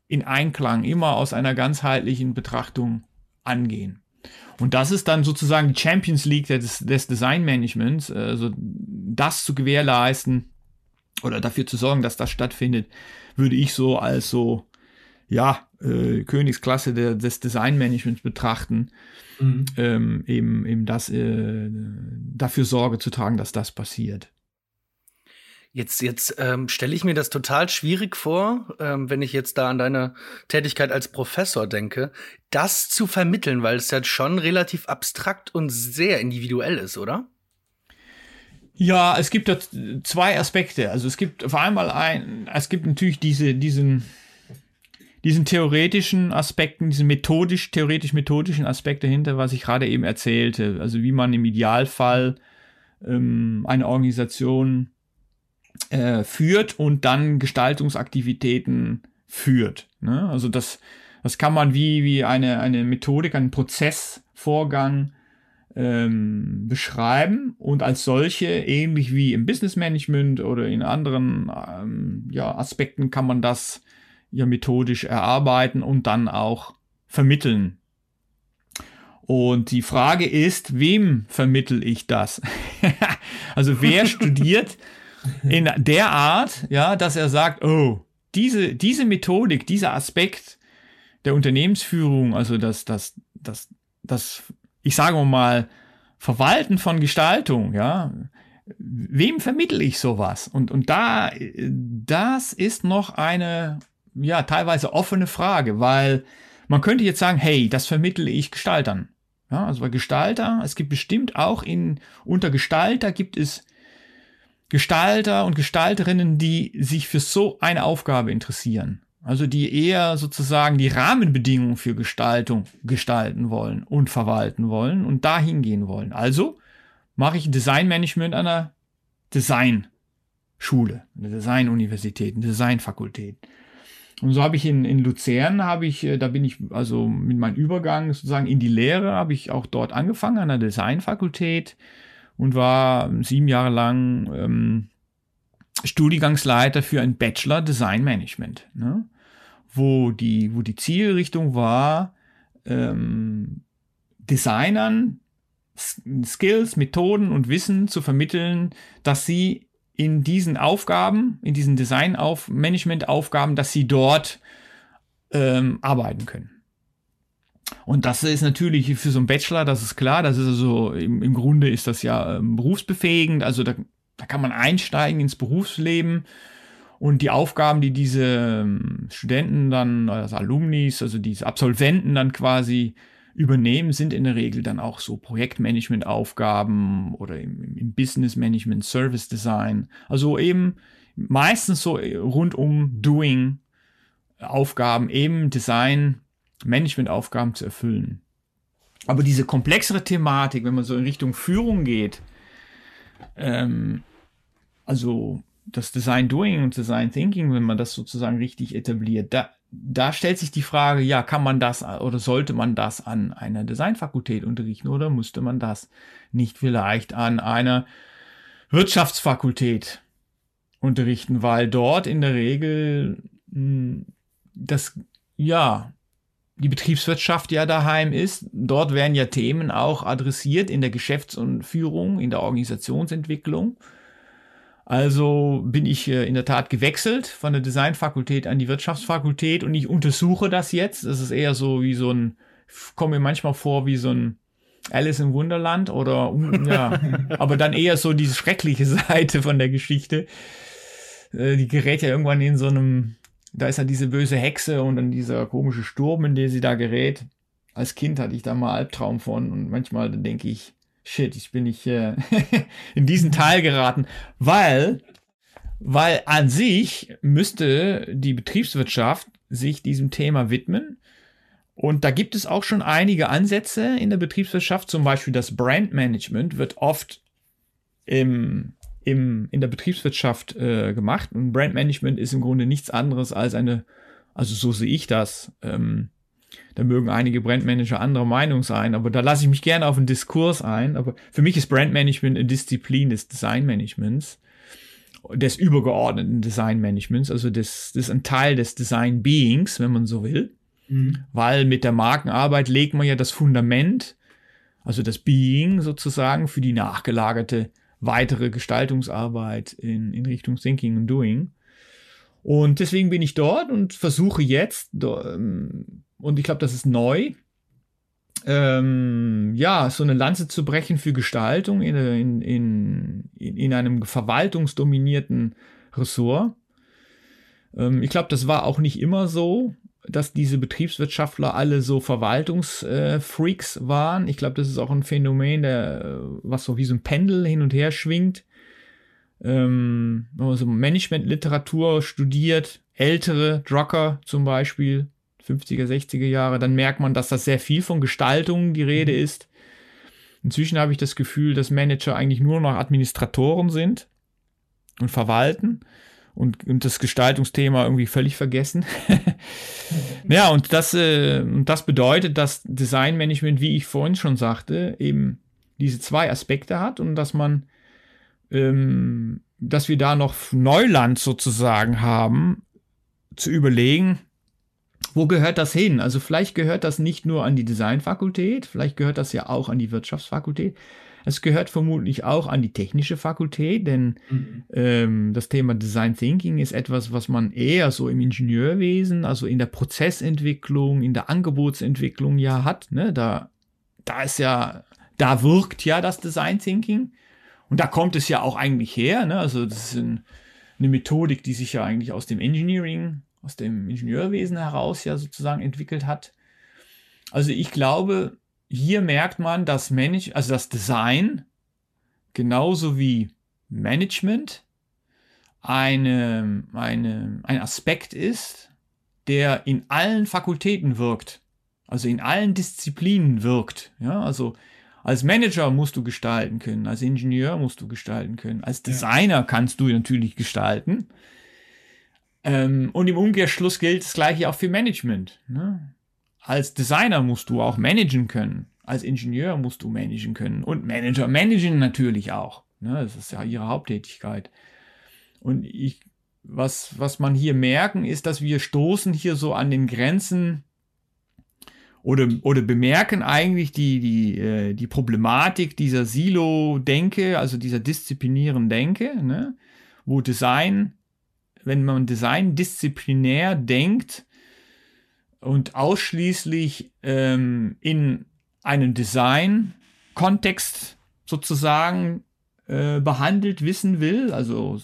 in Einklang, immer aus einer ganzheitlichen Betrachtung angehen. Und das ist dann sozusagen die Champions League des, des Designmanagements, also das zu gewährleisten oder dafür zu sorgen, dass das stattfindet, würde ich so als so, ja, äh, Königsklasse der, des Designmanagements betrachten, mhm. ähm, eben, eben das, äh, dafür Sorge zu tragen, dass das passiert. Jetzt, jetzt ähm, stelle ich mir das total schwierig vor, ähm, wenn ich jetzt da an deine Tätigkeit als Professor denke, das zu vermitteln, weil es ja schon relativ abstrakt und sehr individuell ist, oder? Ja, es gibt da zwei Aspekte. Also es gibt vor allem mal ein, es gibt natürlich diese, diesen, diesen theoretischen Aspekten, diesen methodisch, theoretisch-methodischen Aspekt dahinter, was ich gerade eben erzählte. Also wie man im Idealfall ähm, eine Organisation äh, führt und dann Gestaltungsaktivitäten führt. Ne? Also das, das kann man wie, wie eine, eine Methodik, einen Prozessvorgang ähm, beschreiben und als solche, ähnlich wie im Business Management oder in anderen ähm, ja, Aspekten, kann man das ja methodisch erarbeiten und dann auch vermitteln. Und die Frage ist, wem vermittel ich das? also wer studiert in der Art, ja, dass er sagt, oh, diese, diese Methodik, dieser Aspekt der Unternehmensführung, also das, das, das, das, ich sage mal, Verwalten von Gestaltung, ja, wem vermittel ich sowas? Und, und da, das ist noch eine, ja, teilweise offene Frage, weil man könnte jetzt sagen, hey, das vermittle ich Gestaltern. Ja, also bei Gestalter, es gibt bestimmt auch in, unter Gestalter gibt es Gestalter und Gestalterinnen, die sich für so eine Aufgabe interessieren. Also die eher sozusagen die Rahmenbedingungen für Gestaltung gestalten wollen und verwalten wollen und dahin gehen wollen. Also mache ich Designmanagement an einer Designschule, eine Designuniversität, eine Designfakultät. Und so habe ich in, in Luzern, habe ich, äh, da bin ich also mit meinem Übergang sozusagen in die Lehre, habe ich auch dort angefangen an der Designfakultät und war sieben Jahre lang ähm, Studiengangsleiter für ein Bachelor Design Management, ne? Wo, die, wo die Zielrichtung war, ähm, Designern Skills, Methoden und Wissen zu vermitteln, dass sie in diesen Aufgaben, in diesen Design-Management-Aufgaben, dass sie dort ähm, arbeiten können. Und das ist natürlich für so einen Bachelor, das ist klar, das ist also im, im Grunde ist das ja ähm, berufsbefähigend, also da, da kann man einsteigen ins Berufsleben und die Aufgaben, die diese ähm, Studenten dann, also Alumnis, also diese Absolventen dann quasi übernehmen, sind in der Regel dann auch so Projektmanagement-Aufgaben oder im, im Business Management, Service Design, also eben meistens so rund um Doing Aufgaben, eben Design, Managementaufgaben zu erfüllen. Aber diese komplexere Thematik, wenn man so in Richtung Führung geht, ähm, also das Design Doing und Design Thinking, wenn man das sozusagen richtig etabliert, da, da stellt sich die Frage, ja, kann man das oder sollte man das an einer Designfakultät unterrichten oder müsste man das nicht vielleicht an einer Wirtschaftsfakultät unterrichten, weil dort in der Regel mh, hm, das, ja, die Betriebswirtschaft ja daheim ist. Dort werden ja Themen auch adressiert in der Geschäfts- und Führung, in der Organisationsentwicklung. Also bin ich äh, in der Tat gewechselt von der Designfakultät an die Wirtschaftsfakultät und ich untersuche das jetzt. Das ist eher so wie so ein, komme mir manchmal vor wie so ein Alice im Wunderland oder ja, aber dann eher so diese schreckliche Seite von der Geschichte. Äh, die gerät ja irgendwann in so einem da ist ja diese böse Hexe und dann dieser komische Sturm, in den sie da gerät. Als Kind hatte ich da mal Albtraum von und manchmal denke ich, shit, ich bin nicht äh, in diesen Teil geraten, weil, weil an sich müsste die Betriebswirtschaft sich diesem Thema widmen. Und da gibt es auch schon einige Ansätze in der Betriebswirtschaft, zum Beispiel das Brandmanagement wird oft im, im, in der Betriebswirtschaft äh, gemacht. Und Brandmanagement ist im Grunde nichts anderes als eine, also so sehe ich das, ähm, da mögen einige Brandmanager anderer Meinung sein, aber da lasse ich mich gerne auf einen Diskurs ein. Aber für mich ist Brandmanagement eine Disziplin des Designmanagements, des übergeordneten Designmanagements. Also das, das ist ein Teil des Design Beings, wenn man so will. Mhm. Weil mit der Markenarbeit legt man ja das Fundament, also das Being sozusagen für die nachgelagerte weitere Gestaltungsarbeit in, in Richtung Thinking und Doing. Und deswegen bin ich dort und versuche jetzt, ähm, und ich glaube, das ist neu, ähm, ja, so eine Lanze zu brechen für Gestaltung in, in, in, in einem verwaltungsdominierten Ressort. Ähm, ich glaube, das war auch nicht immer so, dass diese Betriebswirtschaftler alle so Verwaltungsfreaks äh, waren. Ich glaube, das ist auch ein Phänomen, der, was so wie so ein Pendel hin und her schwingt. Ähm, wenn man so Managementliteratur studiert, ältere Drucker zum Beispiel, 50er, 60er Jahre, dann merkt man, dass das sehr viel von Gestaltung die Rede mhm. ist. Inzwischen habe ich das Gefühl, dass Manager eigentlich nur noch Administratoren sind und verwalten und, und das Gestaltungsthema irgendwie völlig vergessen. ja, und das, äh, das bedeutet, dass Designmanagement, wie ich vorhin schon sagte, eben diese zwei Aspekte hat und dass man, ähm, dass wir da noch Neuland sozusagen haben, zu überlegen, wo gehört das hin? Also vielleicht gehört das nicht nur an die Designfakultät, vielleicht gehört das ja auch an die Wirtschaftsfakultät. Es gehört vermutlich auch an die technische Fakultät, denn mhm. ähm, das Thema Design Thinking ist etwas, was man eher so im Ingenieurwesen, also in der Prozessentwicklung, in der Angebotsentwicklung ja hat. Ne? Da, da ist ja, da wirkt ja das Design Thinking. Und da kommt es ja auch eigentlich her. Ne? Also das ist ein, eine Methodik, die sich ja eigentlich aus dem Engineering aus dem Ingenieurwesen heraus ja sozusagen entwickelt hat. Also ich glaube, hier merkt man, dass Manage, also das Design genauso wie Management eine, eine, ein Aspekt ist, der in allen Fakultäten wirkt, also in allen Disziplinen wirkt. Ja, also als Manager musst du gestalten können, als Ingenieur musst du gestalten können, als Designer ja. kannst du natürlich gestalten. Ähm, und im Umkehrschluss gilt das gleiche auch für Management. Ne? Als Designer musst du auch managen können. Als Ingenieur musst du managen können. Und Manager managen natürlich auch. Ne? Das ist ja ihre Haupttätigkeit. Und ich, was, was man hier merken, ist, dass wir stoßen hier so an den Grenzen oder, oder bemerken eigentlich die, die, äh, die Problematik dieser Silo-Denke, also dieser disziplinären Denke, ne? wo Design wenn man Design disziplinär denkt und ausschließlich ähm, in einen Design-Kontext sozusagen äh, behandelt wissen will, also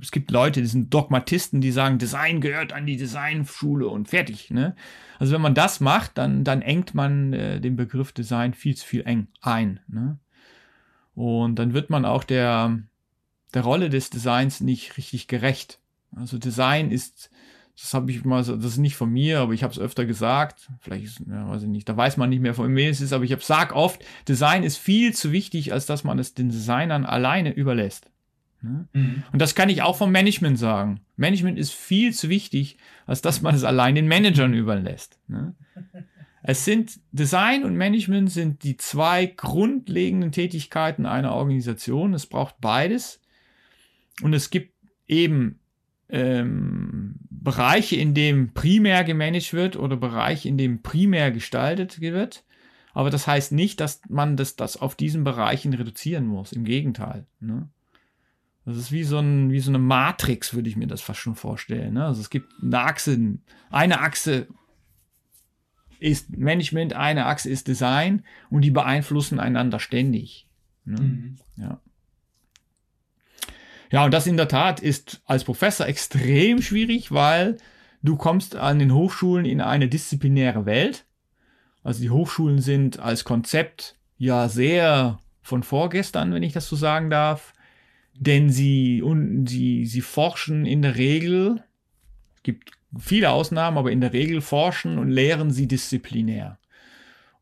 es gibt Leute, die sind Dogmatisten, die sagen, Design gehört an die Designschule und fertig. Ne? Also wenn man das macht, dann, dann engt man äh, den Begriff Design viel zu viel eng ein. Ne? Und dann wird man auch der, der Rolle des Designs nicht richtig gerecht. Also Design ist, das habe ich mal, so, das ist nicht von mir, aber ich habe es öfter gesagt. Vielleicht, ist, ja, weiß ich nicht, da weiß man nicht mehr von mir es ist, aber ich habe sag oft, Design ist viel zu wichtig, als dass man es den Designern alleine überlässt. Ne? Mhm. Und das kann ich auch vom Management sagen. Management ist viel zu wichtig, als dass man es allein den Managern überlässt. Ne? Es sind Design und Management sind die zwei grundlegenden Tätigkeiten einer Organisation. Es braucht beides. Und es gibt eben ähm, Bereiche, in dem primär gemanagt wird oder Bereiche, in dem primär gestaltet wird. Aber das heißt nicht, dass man das, das auf diesen Bereichen reduzieren muss. Im Gegenteil. Ne? Das ist wie so, ein, wie so eine Matrix, würde ich mir das fast schon vorstellen. Ne? Also es gibt eine Achse, eine Achse ist Management, eine Achse ist Design und die beeinflussen einander ständig. Ne? Mhm. Ja. Ja, und das in der Tat ist als Professor extrem schwierig, weil du kommst an den Hochschulen in eine disziplinäre Welt. Also die Hochschulen sind als Konzept ja sehr von vorgestern, wenn ich das so sagen darf. Denn sie, und sie, sie forschen in der Regel, es gibt viele Ausnahmen, aber in der Regel forschen und lehren sie disziplinär.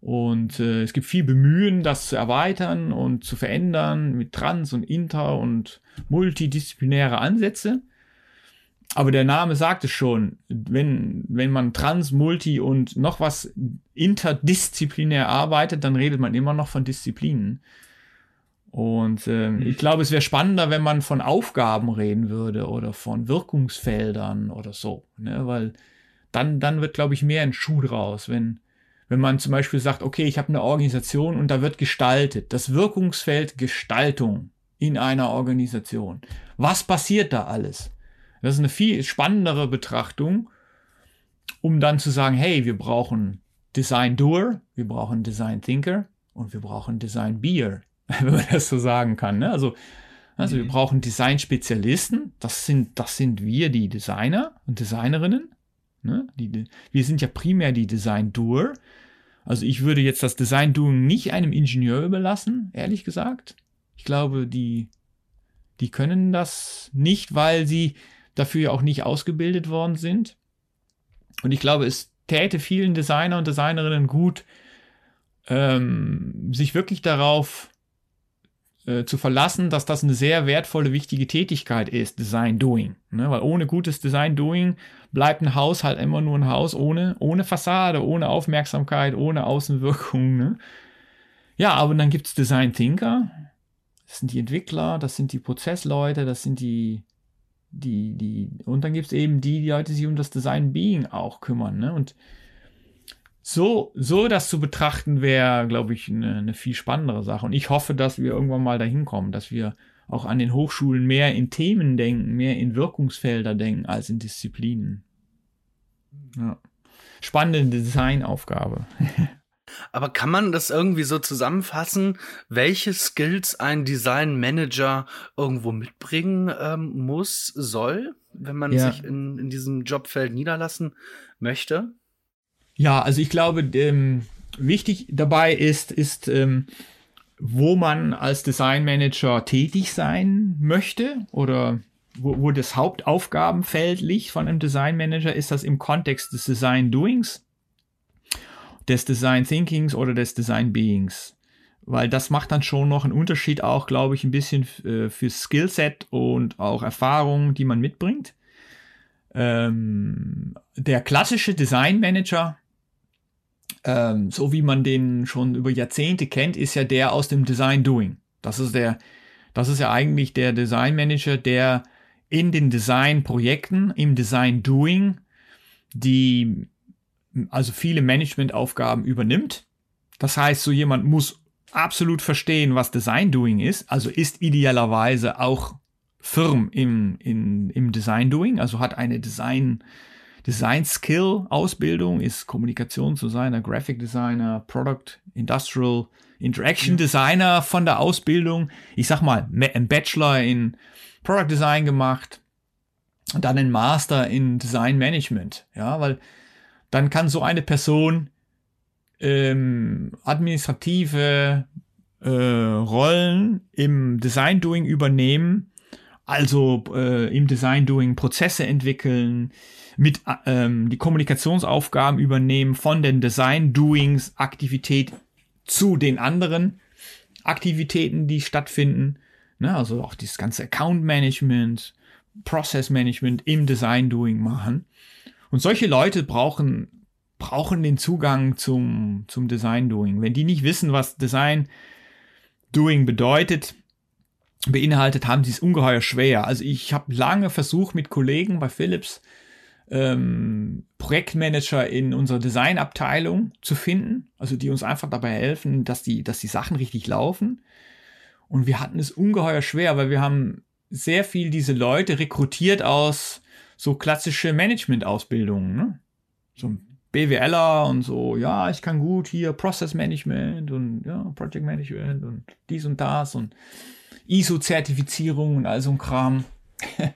Und äh, es gibt viel Bemühen, das zu erweitern und zu verändern mit Trans- und Inter- und multidisziplinäre Ansätze. Aber der Name sagt es schon, wenn, wenn man trans, multi und noch was interdisziplinär arbeitet, dann redet man immer noch von Disziplinen. Und äh, ich glaube, es wäre spannender, wenn man von Aufgaben reden würde oder von Wirkungsfeldern oder so. Ne? Weil dann, dann wird, glaube ich, mehr ein Schuh draus, wenn, wenn man zum Beispiel sagt, okay, ich habe eine Organisation und da wird gestaltet. Das Wirkungsfeld Gestaltung in einer Organisation. Was passiert da alles? Das ist eine viel spannendere Betrachtung, um dann zu sagen, hey, wir brauchen Design Doer, wir brauchen Design Thinker und wir brauchen Design Beer, wenn man das so sagen kann. Ne? Also, also mhm. wir brauchen Design-Spezialisten, das sind, das sind wir, die Designer und Designerinnen. Ne? Die, wir sind ja primär die Design Doer. Also ich würde jetzt das Design Doing nicht einem Ingenieur überlassen, ehrlich gesagt. Ich glaube, die, die können das nicht, weil sie dafür ja auch nicht ausgebildet worden sind. Und ich glaube, es täte vielen Designer und Designerinnen gut, ähm, sich wirklich darauf äh, zu verlassen, dass das eine sehr wertvolle, wichtige Tätigkeit ist, Design Doing. Ne? Weil ohne gutes Design Doing bleibt ein Haus halt immer nur ein Haus ohne, ohne Fassade, ohne Aufmerksamkeit, ohne Außenwirkung. Ne? Ja, aber dann gibt es Design Thinker. Das sind die Entwickler, das sind die Prozessleute, das sind die die, die, und dann gibt es eben die, die Leute, die sich um das Design Being auch kümmern. Ne? Und so, so das zu betrachten, wäre, glaube ich, eine, eine viel spannendere Sache. Und ich hoffe, dass wir irgendwann mal dahin kommen, dass wir auch an den Hochschulen mehr in Themen denken, mehr in Wirkungsfelder denken als in Disziplinen. Ja. Spannende Designaufgabe. Aber kann man das irgendwie so zusammenfassen, welche Skills ein Design Manager irgendwo mitbringen ähm, muss, soll, wenn man ja. sich in, in diesem Jobfeld niederlassen möchte? Ja, also ich glaube, ähm, wichtig dabei ist, ist, ähm, wo man als Design Manager tätig sein möchte oder wo, wo das Hauptaufgabenfeld liegt von einem Design Manager, ist das im Kontext des Design Doings des Design Thinkings oder des Design Beings. Weil das macht dann schon noch einen Unterschied auch, glaube ich, ein bisschen äh, für Skillset und auch Erfahrung, die man mitbringt. Ähm, der klassische Design Manager, ähm, so wie man den schon über Jahrzehnte kennt, ist ja der aus dem Design Doing. Das ist der, das ist ja eigentlich der Design Manager, der in den Design-Projekten, im Design Doing, die also viele Managementaufgaben übernimmt. Das heißt, so jemand muss absolut verstehen, was Design Doing ist, also ist idealerweise auch firm im, in, im Design Doing, also hat eine Design, Design Skill Ausbildung, ist Kommunikationsdesigner, Graphic Designer, Product, Industrial, Interaction Designer von der Ausbildung. Ich sag mal, ein Bachelor in Product Design gemacht, und dann ein Master in Design Management, ja, weil dann kann so eine Person ähm, administrative äh, Rollen im Design Doing übernehmen, also äh, im Design Doing Prozesse entwickeln, mit ähm, die Kommunikationsaufgaben übernehmen von den Design Doings Aktivität zu den anderen Aktivitäten, die stattfinden. Ne, also auch dieses ganze Account Management, Process Management im Design Doing machen. Und solche Leute brauchen, brauchen den Zugang zum, zum Design Doing. Wenn die nicht wissen, was Design Doing bedeutet, beinhaltet, haben sie es ungeheuer schwer. Also ich habe lange versucht mit Kollegen bei Philips ähm, Projektmanager in unserer Designabteilung zu finden, also die uns einfach dabei helfen, dass die, dass die Sachen richtig laufen. Und wir hatten es ungeheuer schwer, weil wir haben sehr viel diese Leute rekrutiert aus so klassische Management-Ausbildungen, ne? So BWLer und so, ja, ich kann gut hier Process Management und ja, Project Management und dies und das und ISO-Zertifizierung und all so ein Kram.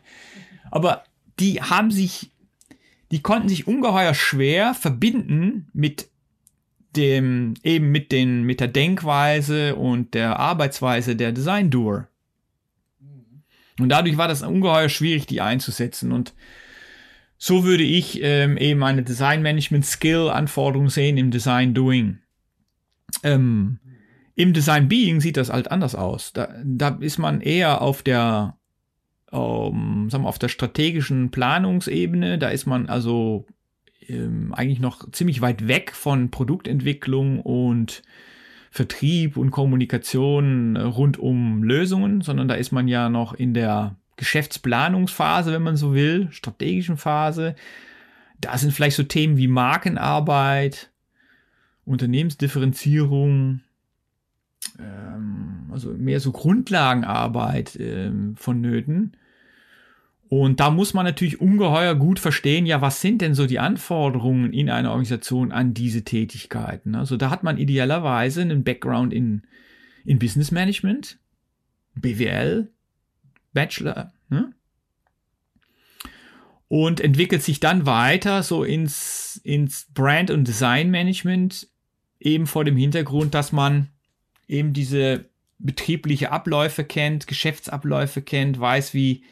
Aber die haben sich, die konnten sich ungeheuer schwer verbinden mit dem, eben mit den, mit der Denkweise und der Arbeitsweise der Design-Doer. Und dadurch war das ungeheuer schwierig, die einzusetzen. Und so würde ich ähm, eben eine Design-Management-Skill-Anforderung sehen im Design-Doing. Ähm, Im Design-Being sieht das halt anders aus. Da, da ist man eher auf der, ähm, sagen wir, auf der strategischen Planungsebene. Da ist man also ähm, eigentlich noch ziemlich weit weg von Produktentwicklung und Vertrieb und Kommunikation äh, rund um Lösungen, sondern da ist man ja noch in der Geschäftsplanungsphase, wenn man so will, strategischen Phase. Da sind vielleicht so Themen wie Markenarbeit, Unternehmensdifferenzierung, ähm, also mehr so Grundlagenarbeit ähm, vonnöten. Und da muss man natürlich ungeheuer gut verstehen, ja, was sind denn so die Anforderungen in einer Organisation an diese Tätigkeiten? Also da hat man idealerweise einen Background in, in Business Management, BWL, Bachelor, ne? und entwickelt sich dann weiter so ins, ins Brand- und Design-Management, eben vor dem Hintergrund, dass man eben diese betriebliche Abläufe kennt, Geschäftsabläufe kennt, weiß, wie,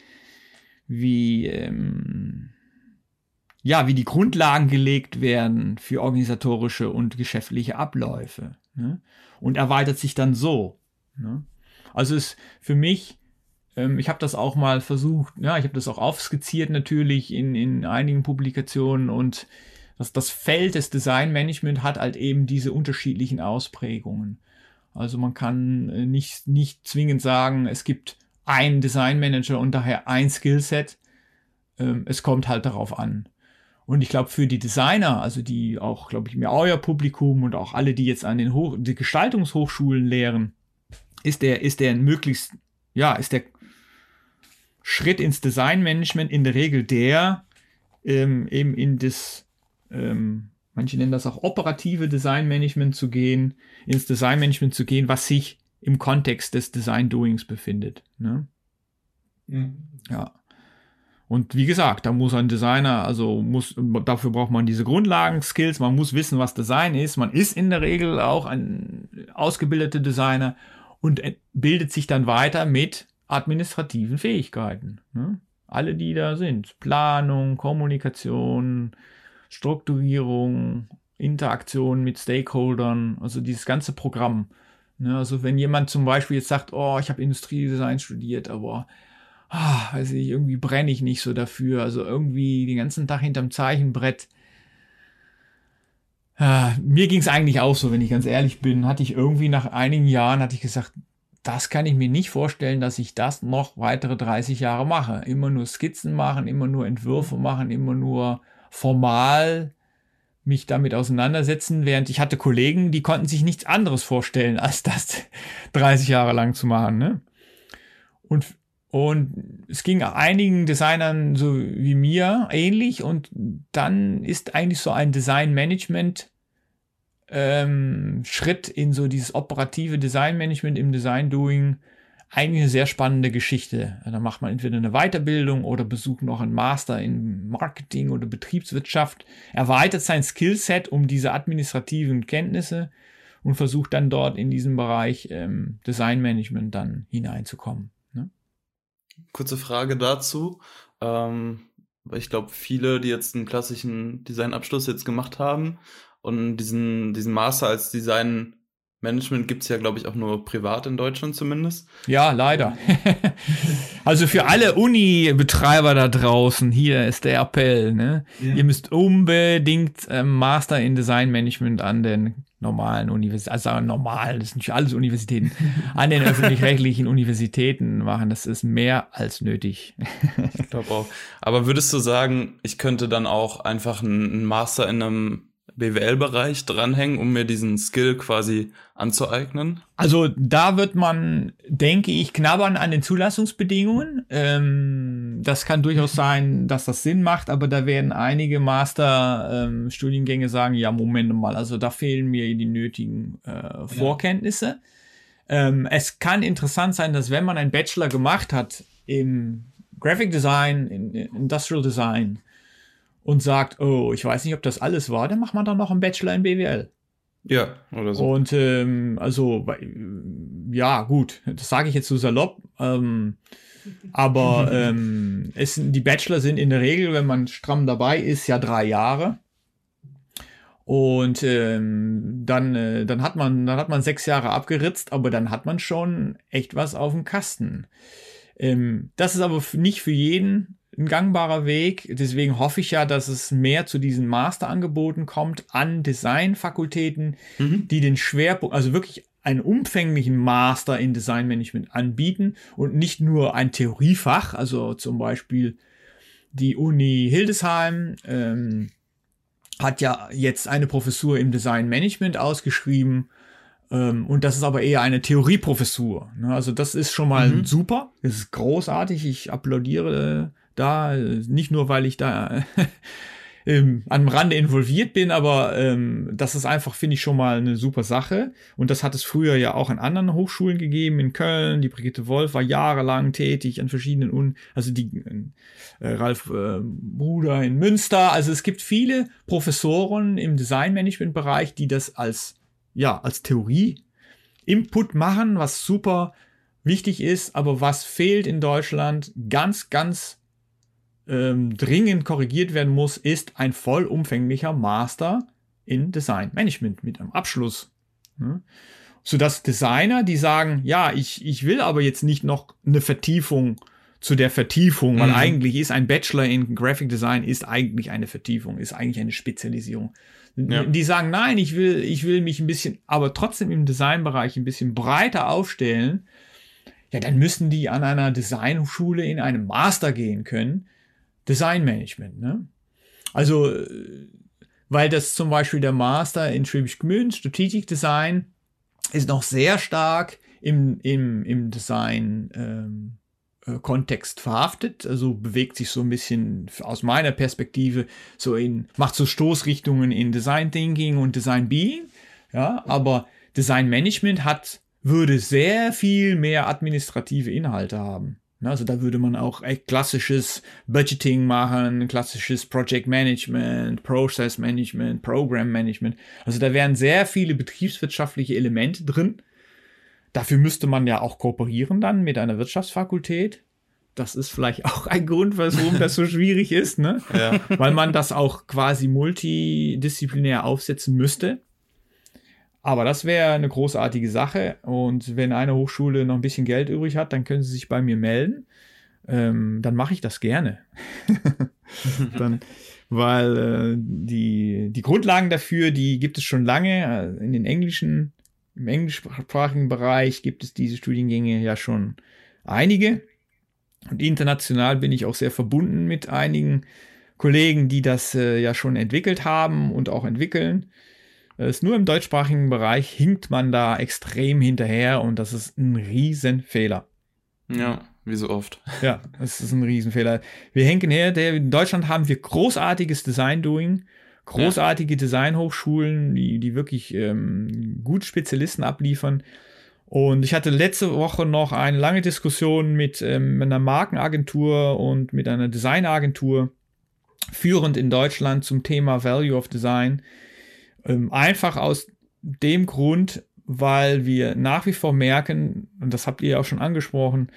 wie, ähm, ja, wie die Grundlagen gelegt werden für organisatorische und geschäftliche Abläufe. Ne? Und erweitert sich dann so. Ne? Also ist für mich, ähm, ich habe das auch mal versucht, ja, ich habe das auch aufskizziert natürlich in, in einigen Publikationen und das, das Feld des Designmanagement hat halt eben diese unterschiedlichen Ausprägungen. Also man kann äh, nicht, nicht zwingend sagen, es gibt ein Designmanager und daher ein Skillset. Ähm, es kommt halt darauf an. Und ich glaube, für die Designer, also die auch, glaube ich, mir euer Publikum und auch alle, die jetzt an den Hoch die Gestaltungshochschulen lehren, ist der, ist der möglichst, ja, ist der Schritt ins Designmanagement in der Regel der, ähm, eben in das, ähm, manche nennen das auch operative Designmanagement zu gehen, ins Designmanagement zu gehen, was sich im Kontext des Design Doings befindet. Ne? Mhm. Ja. Und wie gesagt, da muss ein Designer, also muss, dafür braucht man diese Grundlagen-Skills, man muss wissen, was Design ist. Man ist in der Regel auch ein ausgebildeter Designer und bildet sich dann weiter mit administrativen Fähigkeiten. Ne? Alle, die da sind. Planung, Kommunikation, Strukturierung, Interaktion mit Stakeholdern, also dieses ganze Programm. Ne, also wenn jemand zum Beispiel jetzt sagt, oh, ich habe Industriedesign studiert, aber ah, weiß ich, irgendwie brenne ich nicht so dafür. Also irgendwie den ganzen Tag hinterm Zeichenbrett. Ja, mir ging es eigentlich auch so, wenn ich ganz ehrlich bin, hatte ich irgendwie nach einigen Jahren, hatte ich gesagt, das kann ich mir nicht vorstellen, dass ich das noch weitere 30 Jahre mache. Immer nur Skizzen machen, immer nur Entwürfe machen, immer nur formal mich damit auseinandersetzen, während ich hatte Kollegen, die konnten sich nichts anderes vorstellen, als das 30 Jahre lang zu machen. Ne? Und, und es ging einigen Designern so wie mir ähnlich und dann ist eigentlich so ein Design-Management ähm, Schritt in so dieses operative Design-Management im Design-Doing eigentlich eine sehr spannende Geschichte. Da macht man entweder eine Weiterbildung oder besucht noch einen Master in Marketing oder Betriebswirtschaft, erweitert sein Skillset um diese administrativen Kenntnisse und versucht dann dort in diesem Bereich ähm, Designmanagement dann hineinzukommen. Ne? Kurze Frage dazu. Ähm, ich glaube, viele, die jetzt einen klassischen Designabschluss jetzt gemacht haben und diesen, diesen Master als Design Management gibt es ja, glaube ich, auch nur privat in Deutschland zumindest. Ja, leider. also für alle Uni-Betreiber da draußen, hier ist der Appell. Ne? Ja. Ihr müsst unbedingt ähm, Master in Design Management an den normalen Universitäten, also normal, das sind nicht alles Universitäten, an den öffentlich-rechtlichen Universitäten machen. Das ist mehr als nötig. ich glaube auch. Aber würdest du sagen, ich könnte dann auch einfach einen Master in einem BWL-Bereich dranhängen, um mir diesen Skill quasi anzueignen? Also da wird man, denke ich, knabbern an den Zulassungsbedingungen. Ähm, das kann durchaus sein, dass das Sinn macht, aber da werden einige Master-Studiengänge ähm, sagen, ja, Moment mal, also da fehlen mir die nötigen äh, Vorkenntnisse. Ja. Ähm, es kann interessant sein, dass wenn man einen Bachelor gemacht hat im Graphic Design, in Industrial Design, und sagt, oh, ich weiß nicht, ob das alles war, dann macht man dann noch einen Bachelor in BWL. Ja, oder so. Und ähm, also, ja, gut, das sage ich jetzt so salopp. Ähm, aber ähm, es, die Bachelor sind in der Regel, wenn man stramm dabei ist, ja drei Jahre. Und ähm, dann, äh, dann, hat man, dann hat man sechs Jahre abgeritzt, aber dann hat man schon echt was auf dem Kasten. Ähm, das ist aber nicht für jeden ein gangbarer Weg. Deswegen hoffe ich ja, dass es mehr zu diesen Masterangeboten kommt an Designfakultäten, mhm. die den Schwerpunkt, also wirklich einen umfänglichen Master in Designmanagement anbieten und nicht nur ein Theoriefach, also zum Beispiel die Uni Hildesheim ähm, hat ja jetzt eine Professur im Design Management ausgeschrieben. Ähm, und das ist aber eher eine Theorieprofessur. Ne? Also das ist schon mal mhm. super. Das ist großartig. Ich applaudiere äh, da, nicht nur, weil ich da ähm, am Rande involviert bin, aber ähm, das ist einfach, finde ich, schon mal eine super Sache. Und das hat es früher ja auch an anderen Hochschulen gegeben, in Köln. Die Brigitte Wolf war jahrelang tätig an verschiedenen, Un also die äh, Ralf äh, Bruder in Münster. Also es gibt viele Professoren im Designmanagement-Bereich, die das als, ja, als Theorie Input machen, was super wichtig ist, aber was fehlt in Deutschland ganz, ganz ähm, dringend korrigiert werden muss, ist ein vollumfänglicher Master in Design Management mit einem Abschluss. Ne? Sodass Designer, die sagen, ja, ich, ich will aber jetzt nicht noch eine Vertiefung zu der Vertiefung, weil mhm. eigentlich ist ein Bachelor in Graphic Design ist eigentlich eine Vertiefung, ist eigentlich eine Spezialisierung. Ja. Die sagen, nein, ich will, ich will mich ein bisschen, aber trotzdem im Designbereich ein bisschen breiter aufstellen. Ja, dann müssen die an einer Designschule in einem Master gehen können, Designmanagement. Ne? Also, äh, weil das zum Beispiel der Master in Schwäbisch Gmünd, Strategic Design, ist noch sehr stark im, im, im Design ähm, äh, Kontext verhaftet, also bewegt sich so ein bisschen aus meiner Perspektive so in, macht so Stoßrichtungen in Design Thinking und Design Being, ja, aber Design Management hat, würde sehr viel mehr administrative Inhalte haben. Ne, also da würde man auch echt klassisches Budgeting machen, klassisches Project Management, Process Management, Program Management. Also da wären sehr viele betriebswirtschaftliche Elemente drin. Dafür müsste man ja auch kooperieren dann mit einer Wirtschaftsfakultät. Das ist vielleicht auch ein Grund, warum das so schwierig ist, ne? Ja. Weil man das auch quasi multidisziplinär aufsetzen müsste. Aber das wäre eine großartige Sache. Und wenn eine Hochschule noch ein bisschen Geld übrig hat, dann können Sie sich bei mir melden. Ähm, dann mache ich das gerne. dann, weil äh, die, die Grundlagen dafür, die gibt es schon lange. In den englischen, im englischsprachigen Bereich gibt es diese Studiengänge ja schon einige. Und international bin ich auch sehr verbunden mit einigen Kollegen, die das äh, ja schon entwickelt haben und auch entwickeln ist nur im deutschsprachigen Bereich hinkt man da extrem hinterher und das ist ein Riesenfehler. Ja, wie so oft. Ja, das ist ein Riesenfehler. Wir hinken her, in Deutschland haben wir großartiges Design-Doing, großartige ja. Designhochschulen, die, die wirklich ähm, gut Spezialisten abliefern. Und ich hatte letzte Woche noch eine lange Diskussion mit ähm, einer Markenagentur und mit einer Designagentur, führend in Deutschland zum Thema Value of Design. Ähm, einfach aus dem Grund, weil wir nach wie vor merken, und das habt ihr ja auch schon angesprochen,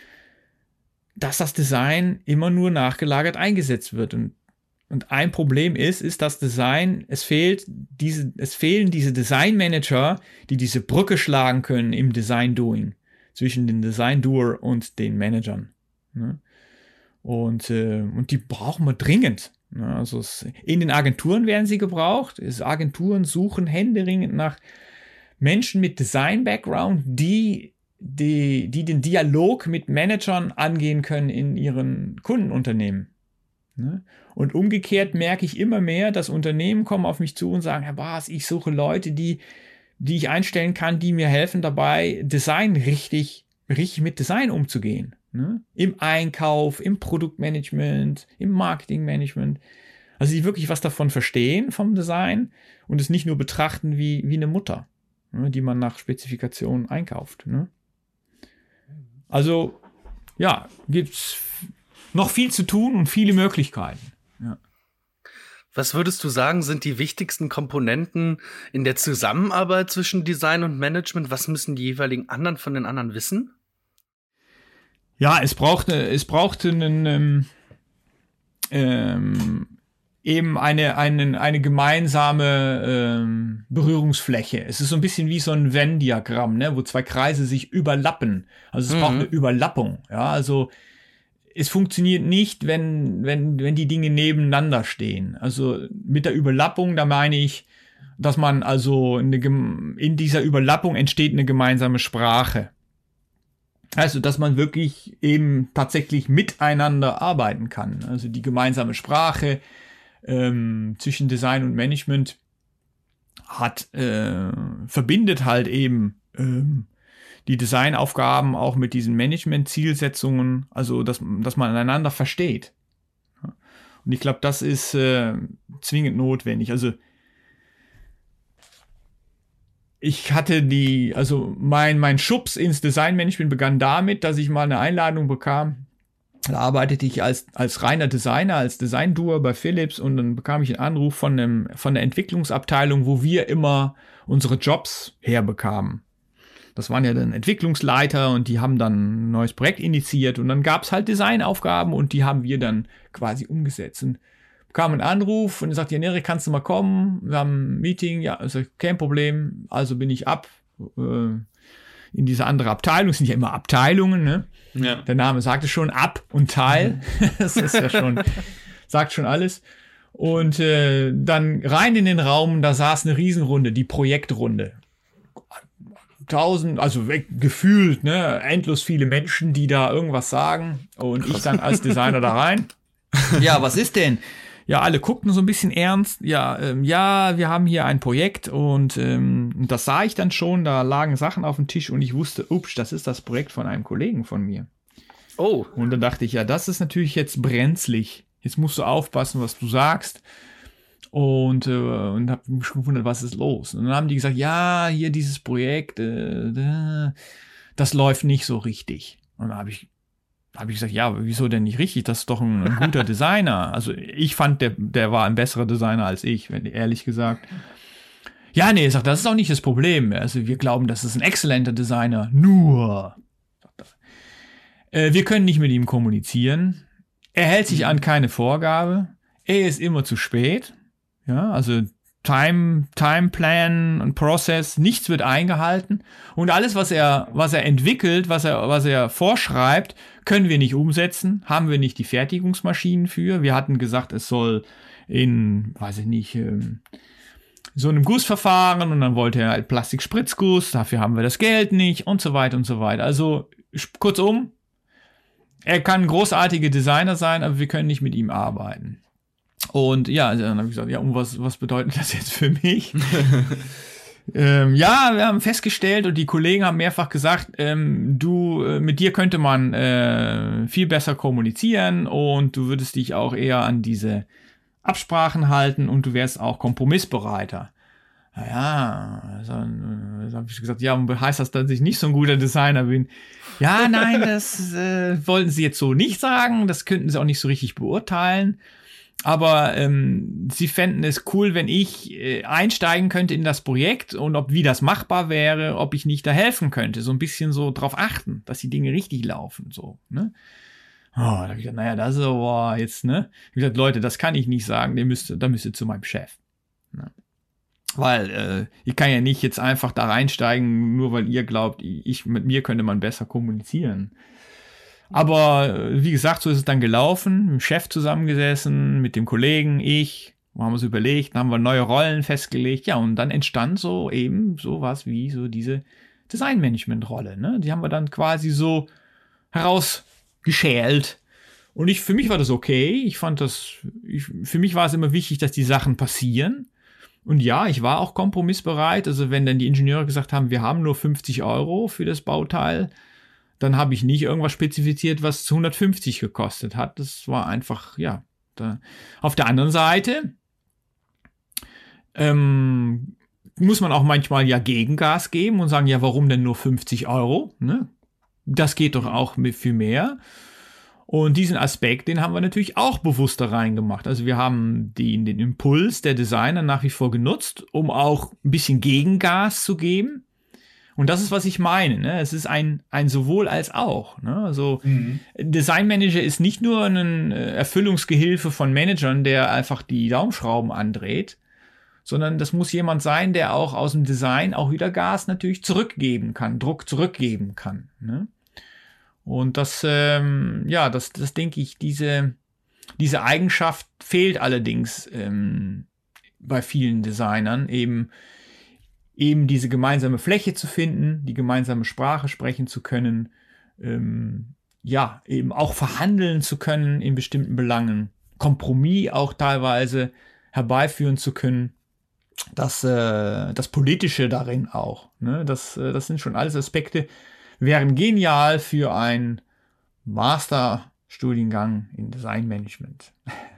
dass das Design immer nur nachgelagert eingesetzt wird. Und, und ein Problem ist, ist das Design, es fehlt diese, es fehlen diese Designmanager, die diese Brücke schlagen können im Design Doing zwischen den Design Doer und den Managern. Ne? Und, äh, und die brauchen wir dringend. Also es, in den Agenturen werden sie gebraucht. Es, Agenturen suchen händeringend nach Menschen mit Design-Background, die, die, die den Dialog mit Managern angehen können in ihren Kundenunternehmen. Ne? Und umgekehrt merke ich immer mehr, dass Unternehmen kommen auf mich zu und sagen, Herr Bas, ich suche Leute, die, die ich einstellen kann, die mir helfen dabei, Design richtig, richtig mit Design umzugehen. Ne? Im Einkauf, im Produktmanagement, im Marketingmanagement. Also die wirklich was davon verstehen vom Design und es nicht nur betrachten wie, wie eine Mutter, ne, die man nach Spezifikationen einkauft. Ne? Also ja, gibt es noch viel zu tun und viele Möglichkeiten. Ja. Was würdest du sagen, sind die wichtigsten Komponenten in der Zusammenarbeit zwischen Design und Management? Was müssen die jeweiligen anderen von den anderen wissen? Ja, es braucht, es braucht einen, ähm, ähm, eben eine, eine, eine gemeinsame ähm, Berührungsfläche. Es ist so ein bisschen wie so ein Venn-Diagramm, ne, wo zwei Kreise sich überlappen. Also es mhm. braucht eine Überlappung. Ja, also es funktioniert nicht, wenn, wenn, wenn die Dinge nebeneinander stehen. Also mit der Überlappung, da meine ich, dass man also eine, in dieser Überlappung entsteht eine gemeinsame Sprache. Also, dass man wirklich eben tatsächlich miteinander arbeiten kann. Also die gemeinsame Sprache ähm, zwischen Design und Management hat, äh, verbindet halt eben ähm, die Designaufgaben auch mit diesen Management-Zielsetzungen, also dass, dass man einander versteht. Und ich glaube, das ist äh, zwingend notwendig. Also ich hatte die, also mein, mein Schubs ins Designmanagement begann damit, dass ich mal eine Einladung bekam. Da arbeitete ich als, als reiner Designer, als Design-Doer bei Philips und dann bekam ich einen Anruf von, einem, von der Entwicklungsabteilung, wo wir immer unsere Jobs herbekamen. Das waren ja dann Entwicklungsleiter und die haben dann ein neues Projekt initiiert und dann gab es halt Designaufgaben und die haben wir dann quasi umgesetzt. Und kam ein Anruf und er sagt, ja, Nere, kannst du mal kommen? Wir haben ein Meeting, ja, also kein Problem. Also bin ich ab äh, in diese andere Abteilung. Es sind ja immer Abteilungen, ne? Ja. Der Name sagt es schon, ab und Teil. das ist ja schon, sagt schon alles. Und äh, dann rein in den Raum, da saß eine Riesenrunde, die Projektrunde tausend, also gefühlt, ne, endlos viele Menschen, die da irgendwas sagen und Krass. ich dann als Designer da rein. Ja, was ist denn? Ja, alle guckten so ein bisschen ernst. Ja, ähm, ja, wir haben hier ein Projekt und ähm, das sah ich dann schon. Da lagen Sachen auf dem Tisch und ich wusste, ups, das ist das Projekt von einem Kollegen von mir. Oh. Und dann dachte ich, ja, das ist natürlich jetzt brenzlig. Jetzt musst du aufpassen, was du sagst und, äh, und habe mich gewundert, was ist los. Und dann haben die gesagt, ja, hier dieses Projekt, äh, das läuft nicht so richtig. Und dann habe ich habe ich gesagt, ja, wieso denn nicht richtig? Das ist doch ein, ein guter Designer. Also ich fand, der, der war ein besserer Designer als ich, wenn ehrlich gesagt. Ja, nee, sagt, das ist auch nicht das Problem. Also wir glauben, das ist ein exzellenter Designer. Nur, äh, wir können nicht mit ihm kommunizieren. Er hält sich an keine Vorgabe. Er ist immer zu spät. Ja, also Time, Time Plan und Process, nichts wird eingehalten. Und alles, was er, was er entwickelt, was er, was er vorschreibt, können wir nicht umsetzen, haben wir nicht die Fertigungsmaschinen für. Wir hatten gesagt, es soll in, weiß ich nicht, ähm, so einem Gussverfahren und dann wollte er halt Plastikspritzguss, dafür haben wir das Geld nicht und so weiter und so weiter. Also kurzum, er kann großartige Designer sein, aber wir können nicht mit ihm arbeiten. Und ja, also dann habe ich gesagt, ja, und was, was bedeutet das jetzt für mich? ähm, ja, wir haben festgestellt und die Kollegen haben mehrfach gesagt, ähm, du, äh, mit dir könnte man äh, viel besser kommunizieren und du würdest dich auch eher an diese Absprachen halten und du wärst auch kompromissbereiter. Ja, also, dann habe ich gesagt, ja, heißt das, dass ich nicht so ein guter Designer bin? Ja, nein, das äh, wollten sie jetzt so nicht sagen, das könnten sie auch nicht so richtig beurteilen aber ähm, sie fänden es cool, wenn ich äh, einsteigen könnte in das Projekt und ob wie das machbar wäre, ob ich nicht da helfen könnte. So ein bisschen so drauf achten, dass die Dinge richtig laufen. So, ne? Oh, da habe ich gesagt, naja, das ist aber jetzt, ne? Ich gesagt, Leute, das kann ich nicht sagen, der müsste, da müsste zu meinem Chef. Ne? Weil äh, ich kann ja nicht jetzt einfach da reinsteigen, nur weil ihr glaubt, ich mit mir könnte man besser kommunizieren. Aber äh, wie gesagt, so ist es dann gelaufen. Mit dem Chef zusammengesessen, mit dem Kollegen, ich. Haben uns überlegt, dann haben wir neue Rollen festgelegt. Ja, und dann entstand so eben sowas wie so diese Designmanagement-Rolle. Ne? Die haben wir dann quasi so herausgeschält. Und ich, für mich war das okay. Ich fand das, ich, für mich war es immer wichtig, dass die Sachen passieren. Und ja, ich war auch kompromissbereit. Also wenn dann die Ingenieure gesagt haben, wir haben nur 50 Euro für das Bauteil, dann habe ich nicht irgendwas spezifiziert, was 150 gekostet hat. Das war einfach, ja. Da. Auf der anderen Seite ähm, muss man auch manchmal ja Gegengas geben und sagen, ja, warum denn nur 50 Euro? Ne? Das geht doch auch mit viel mehr. Und diesen Aspekt, den haben wir natürlich auch bewusst da reingemacht. Also wir haben den, den Impuls der Designer nach wie vor genutzt, um auch ein bisschen Gegengas zu geben. Und das ist, was ich meine. Ne? Es ist ein, ein sowohl als auch. Ne? Also mhm. Design Manager ist nicht nur ein äh, Erfüllungsgehilfe von Managern, der einfach die Daumenschrauben andreht, sondern das muss jemand sein, der auch aus dem Design auch wieder Gas natürlich zurückgeben kann, Druck zurückgeben kann. Ne? Und das, ähm, ja, das, das denke ich, diese, diese Eigenschaft fehlt allerdings ähm, bei vielen Designern eben eben diese gemeinsame Fläche zu finden, die gemeinsame Sprache sprechen zu können, ähm, ja, eben auch verhandeln zu können in bestimmten Belangen, Kompromiss auch teilweise herbeiführen zu können. Das, äh, das Politische darin auch. Ne? Das, äh, das sind schon alles Aspekte, wären genial für einen Masterstudiengang in Designmanagement.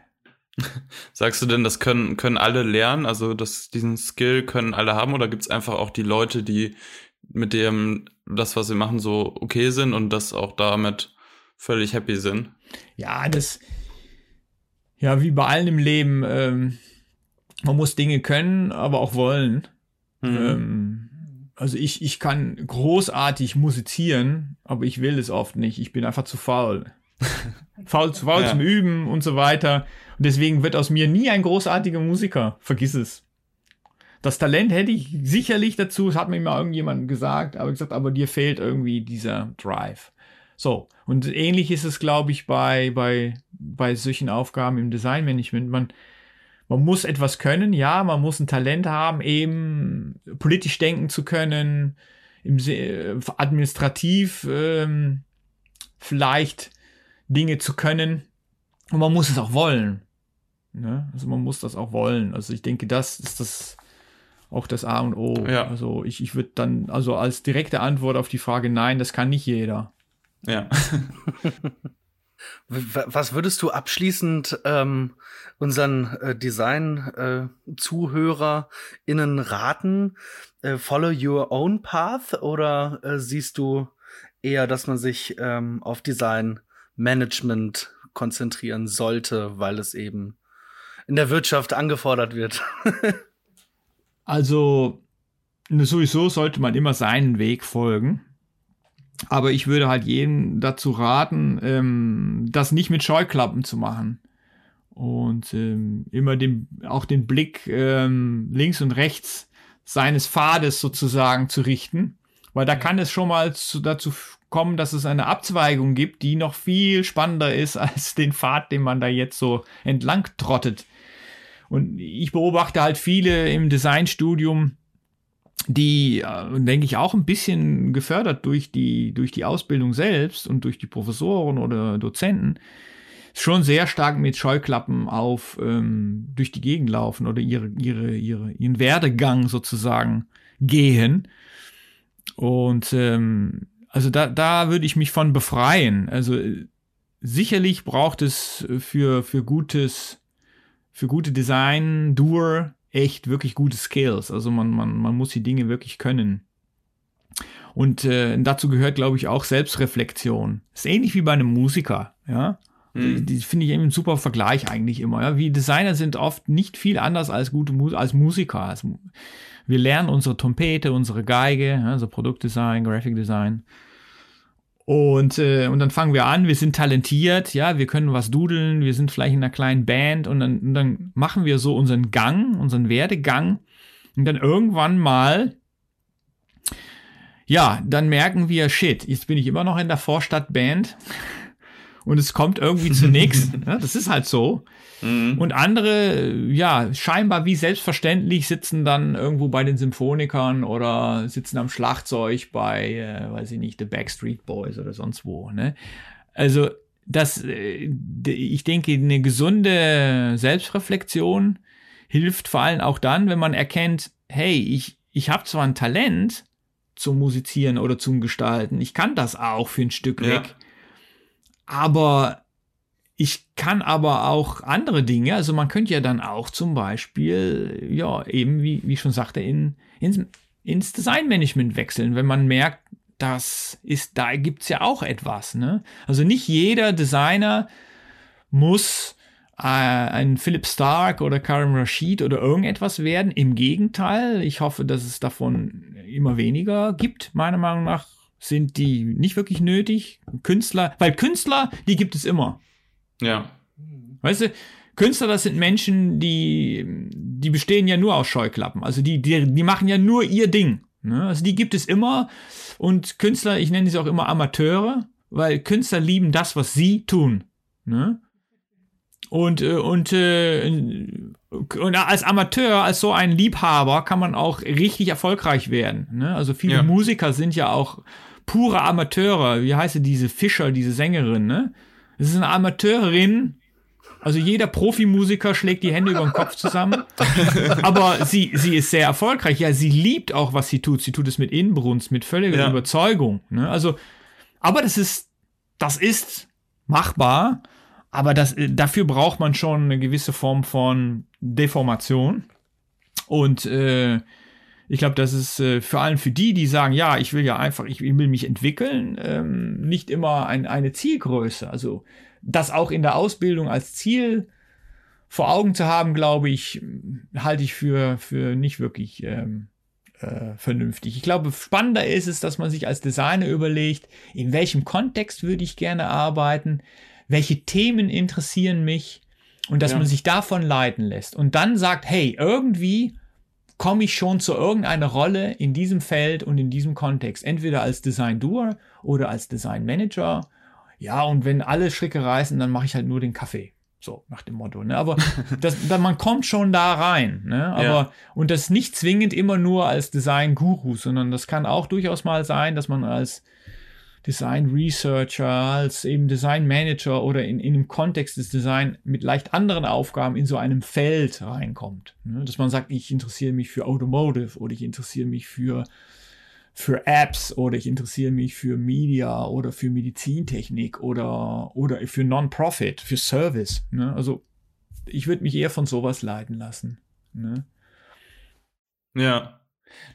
Sagst du denn, das können, können alle lernen? Also das, diesen Skill können alle haben oder gibt es einfach auch die Leute, die mit dem das, was sie machen, so okay sind und das auch damit völlig happy sind? Ja, das, ja, wie bei allen im Leben, ähm, man muss Dinge können, aber auch wollen. Mhm. Ähm, also ich, ich kann großartig musizieren, aber ich will es oft nicht. Ich bin einfach zu faul. faul zu faul ja. zum Üben und so weiter. Und deswegen wird aus mir nie ein großartiger Musiker. Vergiss es. Das Talent hätte ich sicherlich dazu, das hat mir mal irgendjemand gesagt, aber gesagt, aber dir fehlt irgendwie dieser Drive. So. Und ähnlich ist es, glaube ich, bei, bei, bei solchen Aufgaben im Designmanagement. Man, man muss etwas können, ja, man muss ein Talent haben, eben politisch denken zu können, im, administrativ ähm, vielleicht Dinge zu können. Und man muss es auch wollen. Ne? Also man muss das auch wollen. Also ich denke, das ist das auch das A und O. Ja. Also ich, ich würde dann, also als direkte Antwort auf die Frage, nein, das kann nicht jeder. Ja. Was würdest du abschließend ähm, unseren äh, Design-ZuhörerInnen äh, raten? Äh, follow your own path oder äh, siehst du eher, dass man sich ähm, auf Design-Management konzentrieren sollte, weil es eben in der Wirtschaft angefordert wird. also sowieso sollte man immer seinen Weg folgen. Aber ich würde halt jedem dazu raten, ähm, das nicht mit Scheuklappen zu machen. Und ähm, immer den, auch den Blick ähm, links und rechts seines Pfades sozusagen zu richten. Weil da kann es schon mal zu, dazu kommen, dass es eine Abzweigung gibt, die noch viel spannender ist als den Pfad, den man da jetzt so entlang trottet. Und ich beobachte halt viele im Designstudium, die, äh, denke ich, auch ein bisschen gefördert durch die, durch die Ausbildung selbst und durch die Professoren oder Dozenten, schon sehr stark mit Scheuklappen auf ähm, durch die Gegend laufen oder ihre, ihre, ihre, ihren Werdegang sozusagen gehen. Und ähm, also da, da würde ich mich von befreien. Also sicherlich braucht es für, für gutes für gute Design, Doer echt wirklich gute Skills. Also man, man, man muss die Dinge wirklich können. Und äh, dazu gehört, glaube ich, auch Selbstreflexion. ist ähnlich wie bei einem Musiker, ja. Mhm. Die, die finde ich eben ein super Vergleich eigentlich immer. Ja? Wie Designer sind oft nicht viel anders als gute Mu als Musiker. Also wir lernen unsere Trompete, unsere Geige, also Produktdesign, Graphic Design. Und, äh, und dann fangen wir an, wir sind talentiert, ja, wir können was dudeln, wir sind vielleicht in einer kleinen Band und dann, und dann machen wir so unseren Gang, unseren Werdegang. Und dann irgendwann mal, ja, dann merken wir, shit, jetzt bin ich immer noch in der Vorstadtband und es kommt irgendwie zu nichts. Ja, das ist halt so. Mhm. Und andere, ja, scheinbar wie selbstverständlich sitzen dann irgendwo bei den Symphonikern oder sitzen am Schlagzeug bei, äh, weiß ich nicht, The Backstreet Boys oder sonst wo. Ne? Also das, äh, ich denke, eine gesunde Selbstreflexion hilft vor allem auch dann, wenn man erkennt, hey, ich, ich habe zwar ein Talent zum Musizieren oder zum Gestalten, ich kann das auch für ein Stück ja. weg, aber ich kann aber auch andere Dinge, also man könnte ja dann auch zum Beispiel, ja, eben wie, wie ich schon sagte, in, ins, ins Designmanagement wechseln, wenn man merkt, das ist, da gibt's ja auch etwas. Ne? Also nicht jeder Designer muss äh, ein Philip Stark oder Karim Rashid oder irgendetwas werden. Im Gegenteil, ich hoffe, dass es davon immer weniger gibt. Meiner Meinung nach sind die nicht wirklich nötig. Künstler, weil Künstler, die gibt es immer. Ja. Weißt du, Künstler, das sind Menschen, die, die bestehen ja nur aus Scheuklappen. Also die, die, die machen ja nur ihr Ding. Ne? Also die gibt es immer. Und Künstler, ich nenne sie auch immer Amateure, weil Künstler lieben das, was sie tun. Ne? Und, äh, und, äh, und als Amateur, als so ein Liebhaber, kann man auch richtig erfolgreich werden. Ne? Also viele Ja. Musiker sind ja auch pure Amateure. Wie heißt sie, diese Fischer, diese Sängerin, ne? Das ist eine Amateurin. Also jeder Profimusiker schlägt die Hände über den Kopf zusammen. Aber sie, sie ist sehr erfolgreich. Ja, sie liebt auch, was sie tut. Sie tut es mit Inbrunst, mit völliger Ja. Überzeugung. Ne? Also, aber das ist, das ist machbar. Aber das, dafür braucht man schon eine gewisse Form von Deformation. Und äh, ich glaube, das ist äh, vor allem für die, die sagen, ja, ich will ja einfach, ich will mich entwickeln, ähm, nicht immer ein, eine Zielgröße. Also das auch in der Ausbildung als Ziel vor Augen zu haben, glaube ich, halte ich für, für nicht wirklich ähm, äh, vernünftig. Ich glaube, spannender ist es, dass man sich als Designer überlegt, in welchem Kontext würde ich gerne arbeiten, welche Themen interessieren mich und dass Ja. man sich davon leiten lässt und dann sagt, hey, irgendwie komme ich schon zu irgendeiner Rolle in diesem Feld und in diesem Kontext, entweder als Design Doer oder als Design Manager. Ja, und wenn alle Stricke reißen, dann mache ich halt nur den Kaffee. So, nach dem Motto. Ne? Aber das, da, man kommt schon da rein. Ne? Aber, Ja. und das nicht zwingend immer nur als Design-Guru, sondern das kann auch durchaus mal sein, dass man als Design Researcher, als eben Design Manager oder in, in dem Kontext des Design mit leicht anderen Aufgaben in so einem Feld reinkommt. Ne? Dass man sagt, ich interessiere mich für Automotive oder ich interessiere mich für, für Apps oder ich interessiere mich für Media oder für Medizintechnik oder, oder für Non-Profit, für Service. Ne? Also ich würde mich eher von sowas leiten lassen. Ne? Ja.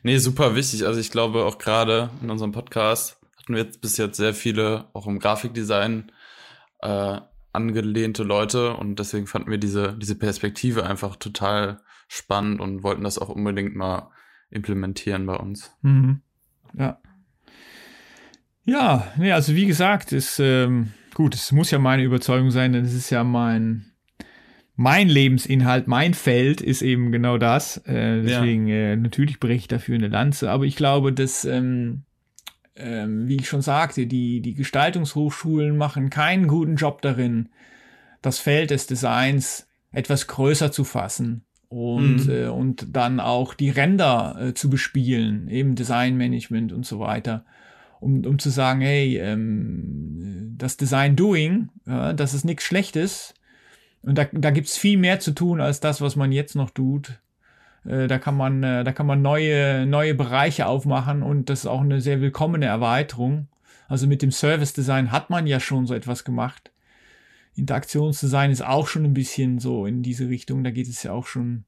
Nee, super wichtig. Also ich glaube auch gerade in unserem Podcast hatten wir jetzt bis jetzt sehr viele, auch im Grafikdesign, äh, angelehnte Leute und deswegen fanden wir diese, diese Perspektive einfach total spannend und wollten das auch unbedingt mal implementieren bei uns. Mhm. Ja. Ja, nee, also wie gesagt, ist ähm, gut, es muss ja meine Überzeugung sein, denn es ist ja mein mein Lebensinhalt, mein Feld ist eben genau das. Äh, deswegen äh, natürlich breche ich dafür eine Lanze. Aber ich glaube, dass, ähm, ähm, wie ich schon sagte, die, die Gestaltungshochschulen machen keinen guten Job darin, das Feld des Designs etwas größer zu fassen und, Mhm. äh, und dann auch die Ränder äh, zu bespielen, eben Designmanagement und so weiter, um, um zu sagen, hey, ähm, das Design Doing, ja, das ist nichts Schlechtes, und da, da gibt's viel mehr zu tun als das, was man jetzt noch tut. Äh, da kann man, äh, da kann man neue, neue Bereiche aufmachen und das ist auch eine sehr willkommene Erweiterung. Also mit dem Service Design hat man ja schon so etwas gemacht. Interaktionsdesign ist auch schon ein bisschen so in diese Richtung. Da geht es ja auch schon,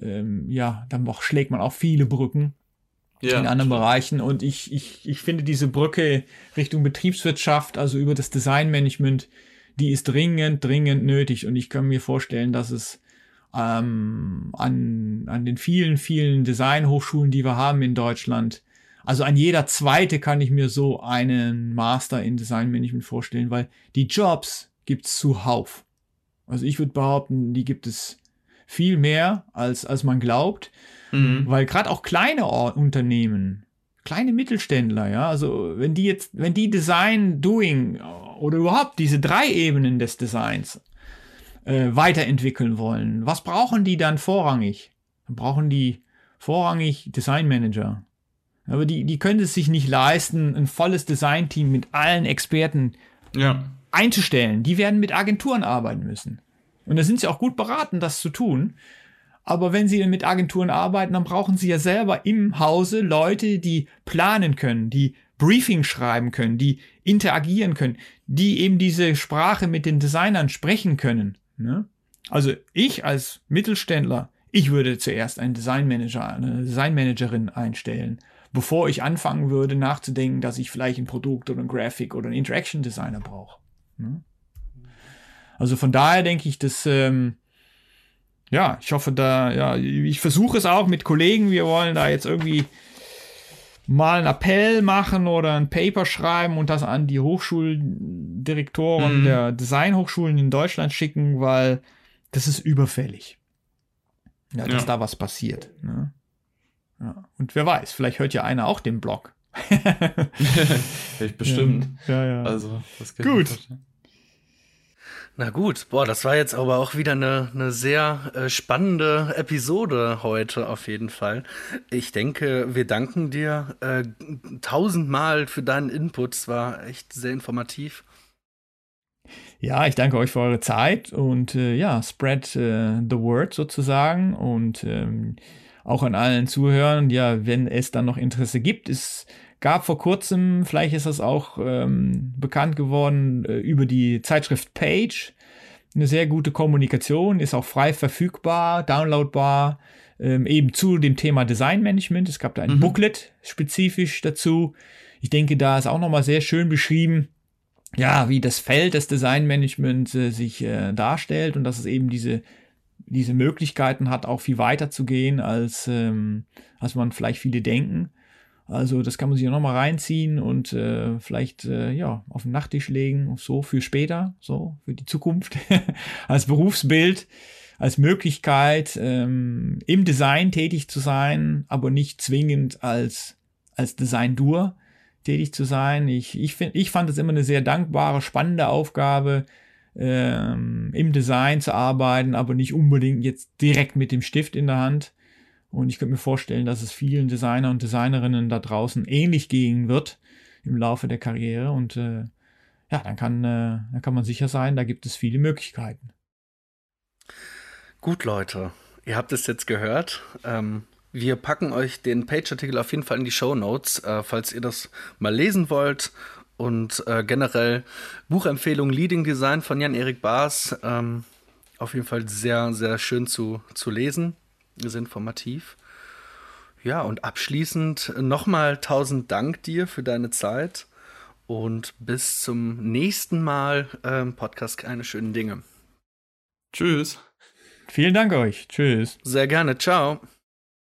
ähm, ja, dann auch, schlägt man auch viele Brücken in anderen Bereichen. Und ich, ich, ich finde diese Brücke Richtung Betriebswirtschaft, also über das Designmanagement, die ist dringend, dringend nötig. Und ich kann mir vorstellen, dass es ähm, an, an den vielen, vielen Designhochschulen, die wir haben in Deutschland, also an jeder zweite kann ich mir so einen Master in Designmanagement vorstellen, weil die Jobs gibt's zuhauf. Also ich würde behaupten, die gibt es viel mehr, als, als man glaubt. Mhm. Weil gerade auch kleine Unternehmen, kleine Mittelständler, ja, also wenn die jetzt, wenn die Design Doing oder überhaupt diese drei Ebenen des Designs äh, weiterentwickeln wollen, was brauchen die dann vorrangig? Dann brauchen die vorrangig Design Manager. Aber die, die können es sich nicht leisten, ein volles Designteam mit allen Experten Ja. einzustellen. Die werden mit Agenturen arbeiten müssen. Und da sind sie auch gut beraten, das zu tun. Aber wenn sie mit Agenturen arbeiten, dann brauchen sie ja selber im Hause Leute, die planen können, die Briefing schreiben können, die interagieren können, die eben diese Sprache mit den Designern sprechen können. Ne? Also ich als Mittelständler, ich würde zuerst einen Designmanager, eine Designmanagerin einstellen, bevor ich anfangen würde nachzudenken, dass ich vielleicht ein Produkt oder ein Graphic oder ein Interaction Designer brauche. Ne? Also von daher denke ich, dass ähm, ja, ich hoffe da, ja, ich versuche es auch mit Kollegen. Wir wollen da jetzt irgendwie mal einen Appell machen oder ein Paper schreiben und das an die Hochschuldirektoren mhm. der Designhochschulen in Deutschland schicken, weil das ist überfällig. Ja, dass ja. da was passiert. Ne? Ja. Und wer weiß, vielleicht hört ja einer auch den Blog. ich bestimmt. Ja, ja. Also, das Gut. Na gut, boah, das war jetzt aber auch wieder eine, eine sehr äh, spannende Episode heute auf jeden Fall. Ich denke, wir danken dir äh, tausendmal für deinen Input. Es war echt sehr informativ. Ja, ich danke euch für eure Zeit und äh, ja, spread äh, the word sozusagen und ähm, auch an allen Zuhörern, ja, wenn es dann noch Interesse gibt, ist gab vor kurzem, vielleicht ist das auch ähm, bekannt geworden, äh, über die Zeitschrift Page. Eine sehr gute Kommunikation, ist auch frei verfügbar, downloadbar, ähm, eben zu dem Thema Designmanagement. Es gab da ein mhm. Booklet spezifisch dazu. Ich denke, da ist auch nochmal sehr schön beschrieben, ja, wie das Feld des Designmanagements äh, sich äh, darstellt und dass es eben diese diese Möglichkeiten hat, auch viel weiter zu gehen, als, ähm, als man vielleicht viele denken. Also das kann man sich auch nochmal reinziehen und äh, vielleicht äh, ja auf den Nachttisch legen, so für später, so für die Zukunft, als Berufsbild, als Möglichkeit ähm, im Design tätig zu sein, aber nicht zwingend als als Design-Dur tätig zu sein. Ich, ich, find, ich fand es immer eine sehr dankbare, spannende Aufgabe, ähm, im Design zu arbeiten, aber nicht unbedingt jetzt direkt mit dem Stift in der Hand. Und ich könnte mir vorstellen, dass es vielen Designer und Designerinnen da draußen ähnlich gehen wird im Laufe der Karriere. Und äh, ja, dann kann, äh, dann kann man sicher sein, da gibt es viele Möglichkeiten. Gut, Leute, ihr habt es jetzt gehört. Ähm, wir packen euch den Page-Artikel auf jeden Fall in die Show Notes, äh, falls ihr das mal lesen wollt. Und äh, generell Buchempfehlung Leading Design von Jan-Erik Baas. Ähm, auf jeden Fall sehr, sehr schön zu, zu lesen ist informativ. Ja, und abschließend nochmal tausend Dank dir für deine Zeit und bis zum nächsten Mal ähm, Podcast Keine schönen Dinge. Tschüss. Vielen Dank euch. Tschüss. Sehr gerne. Ciao.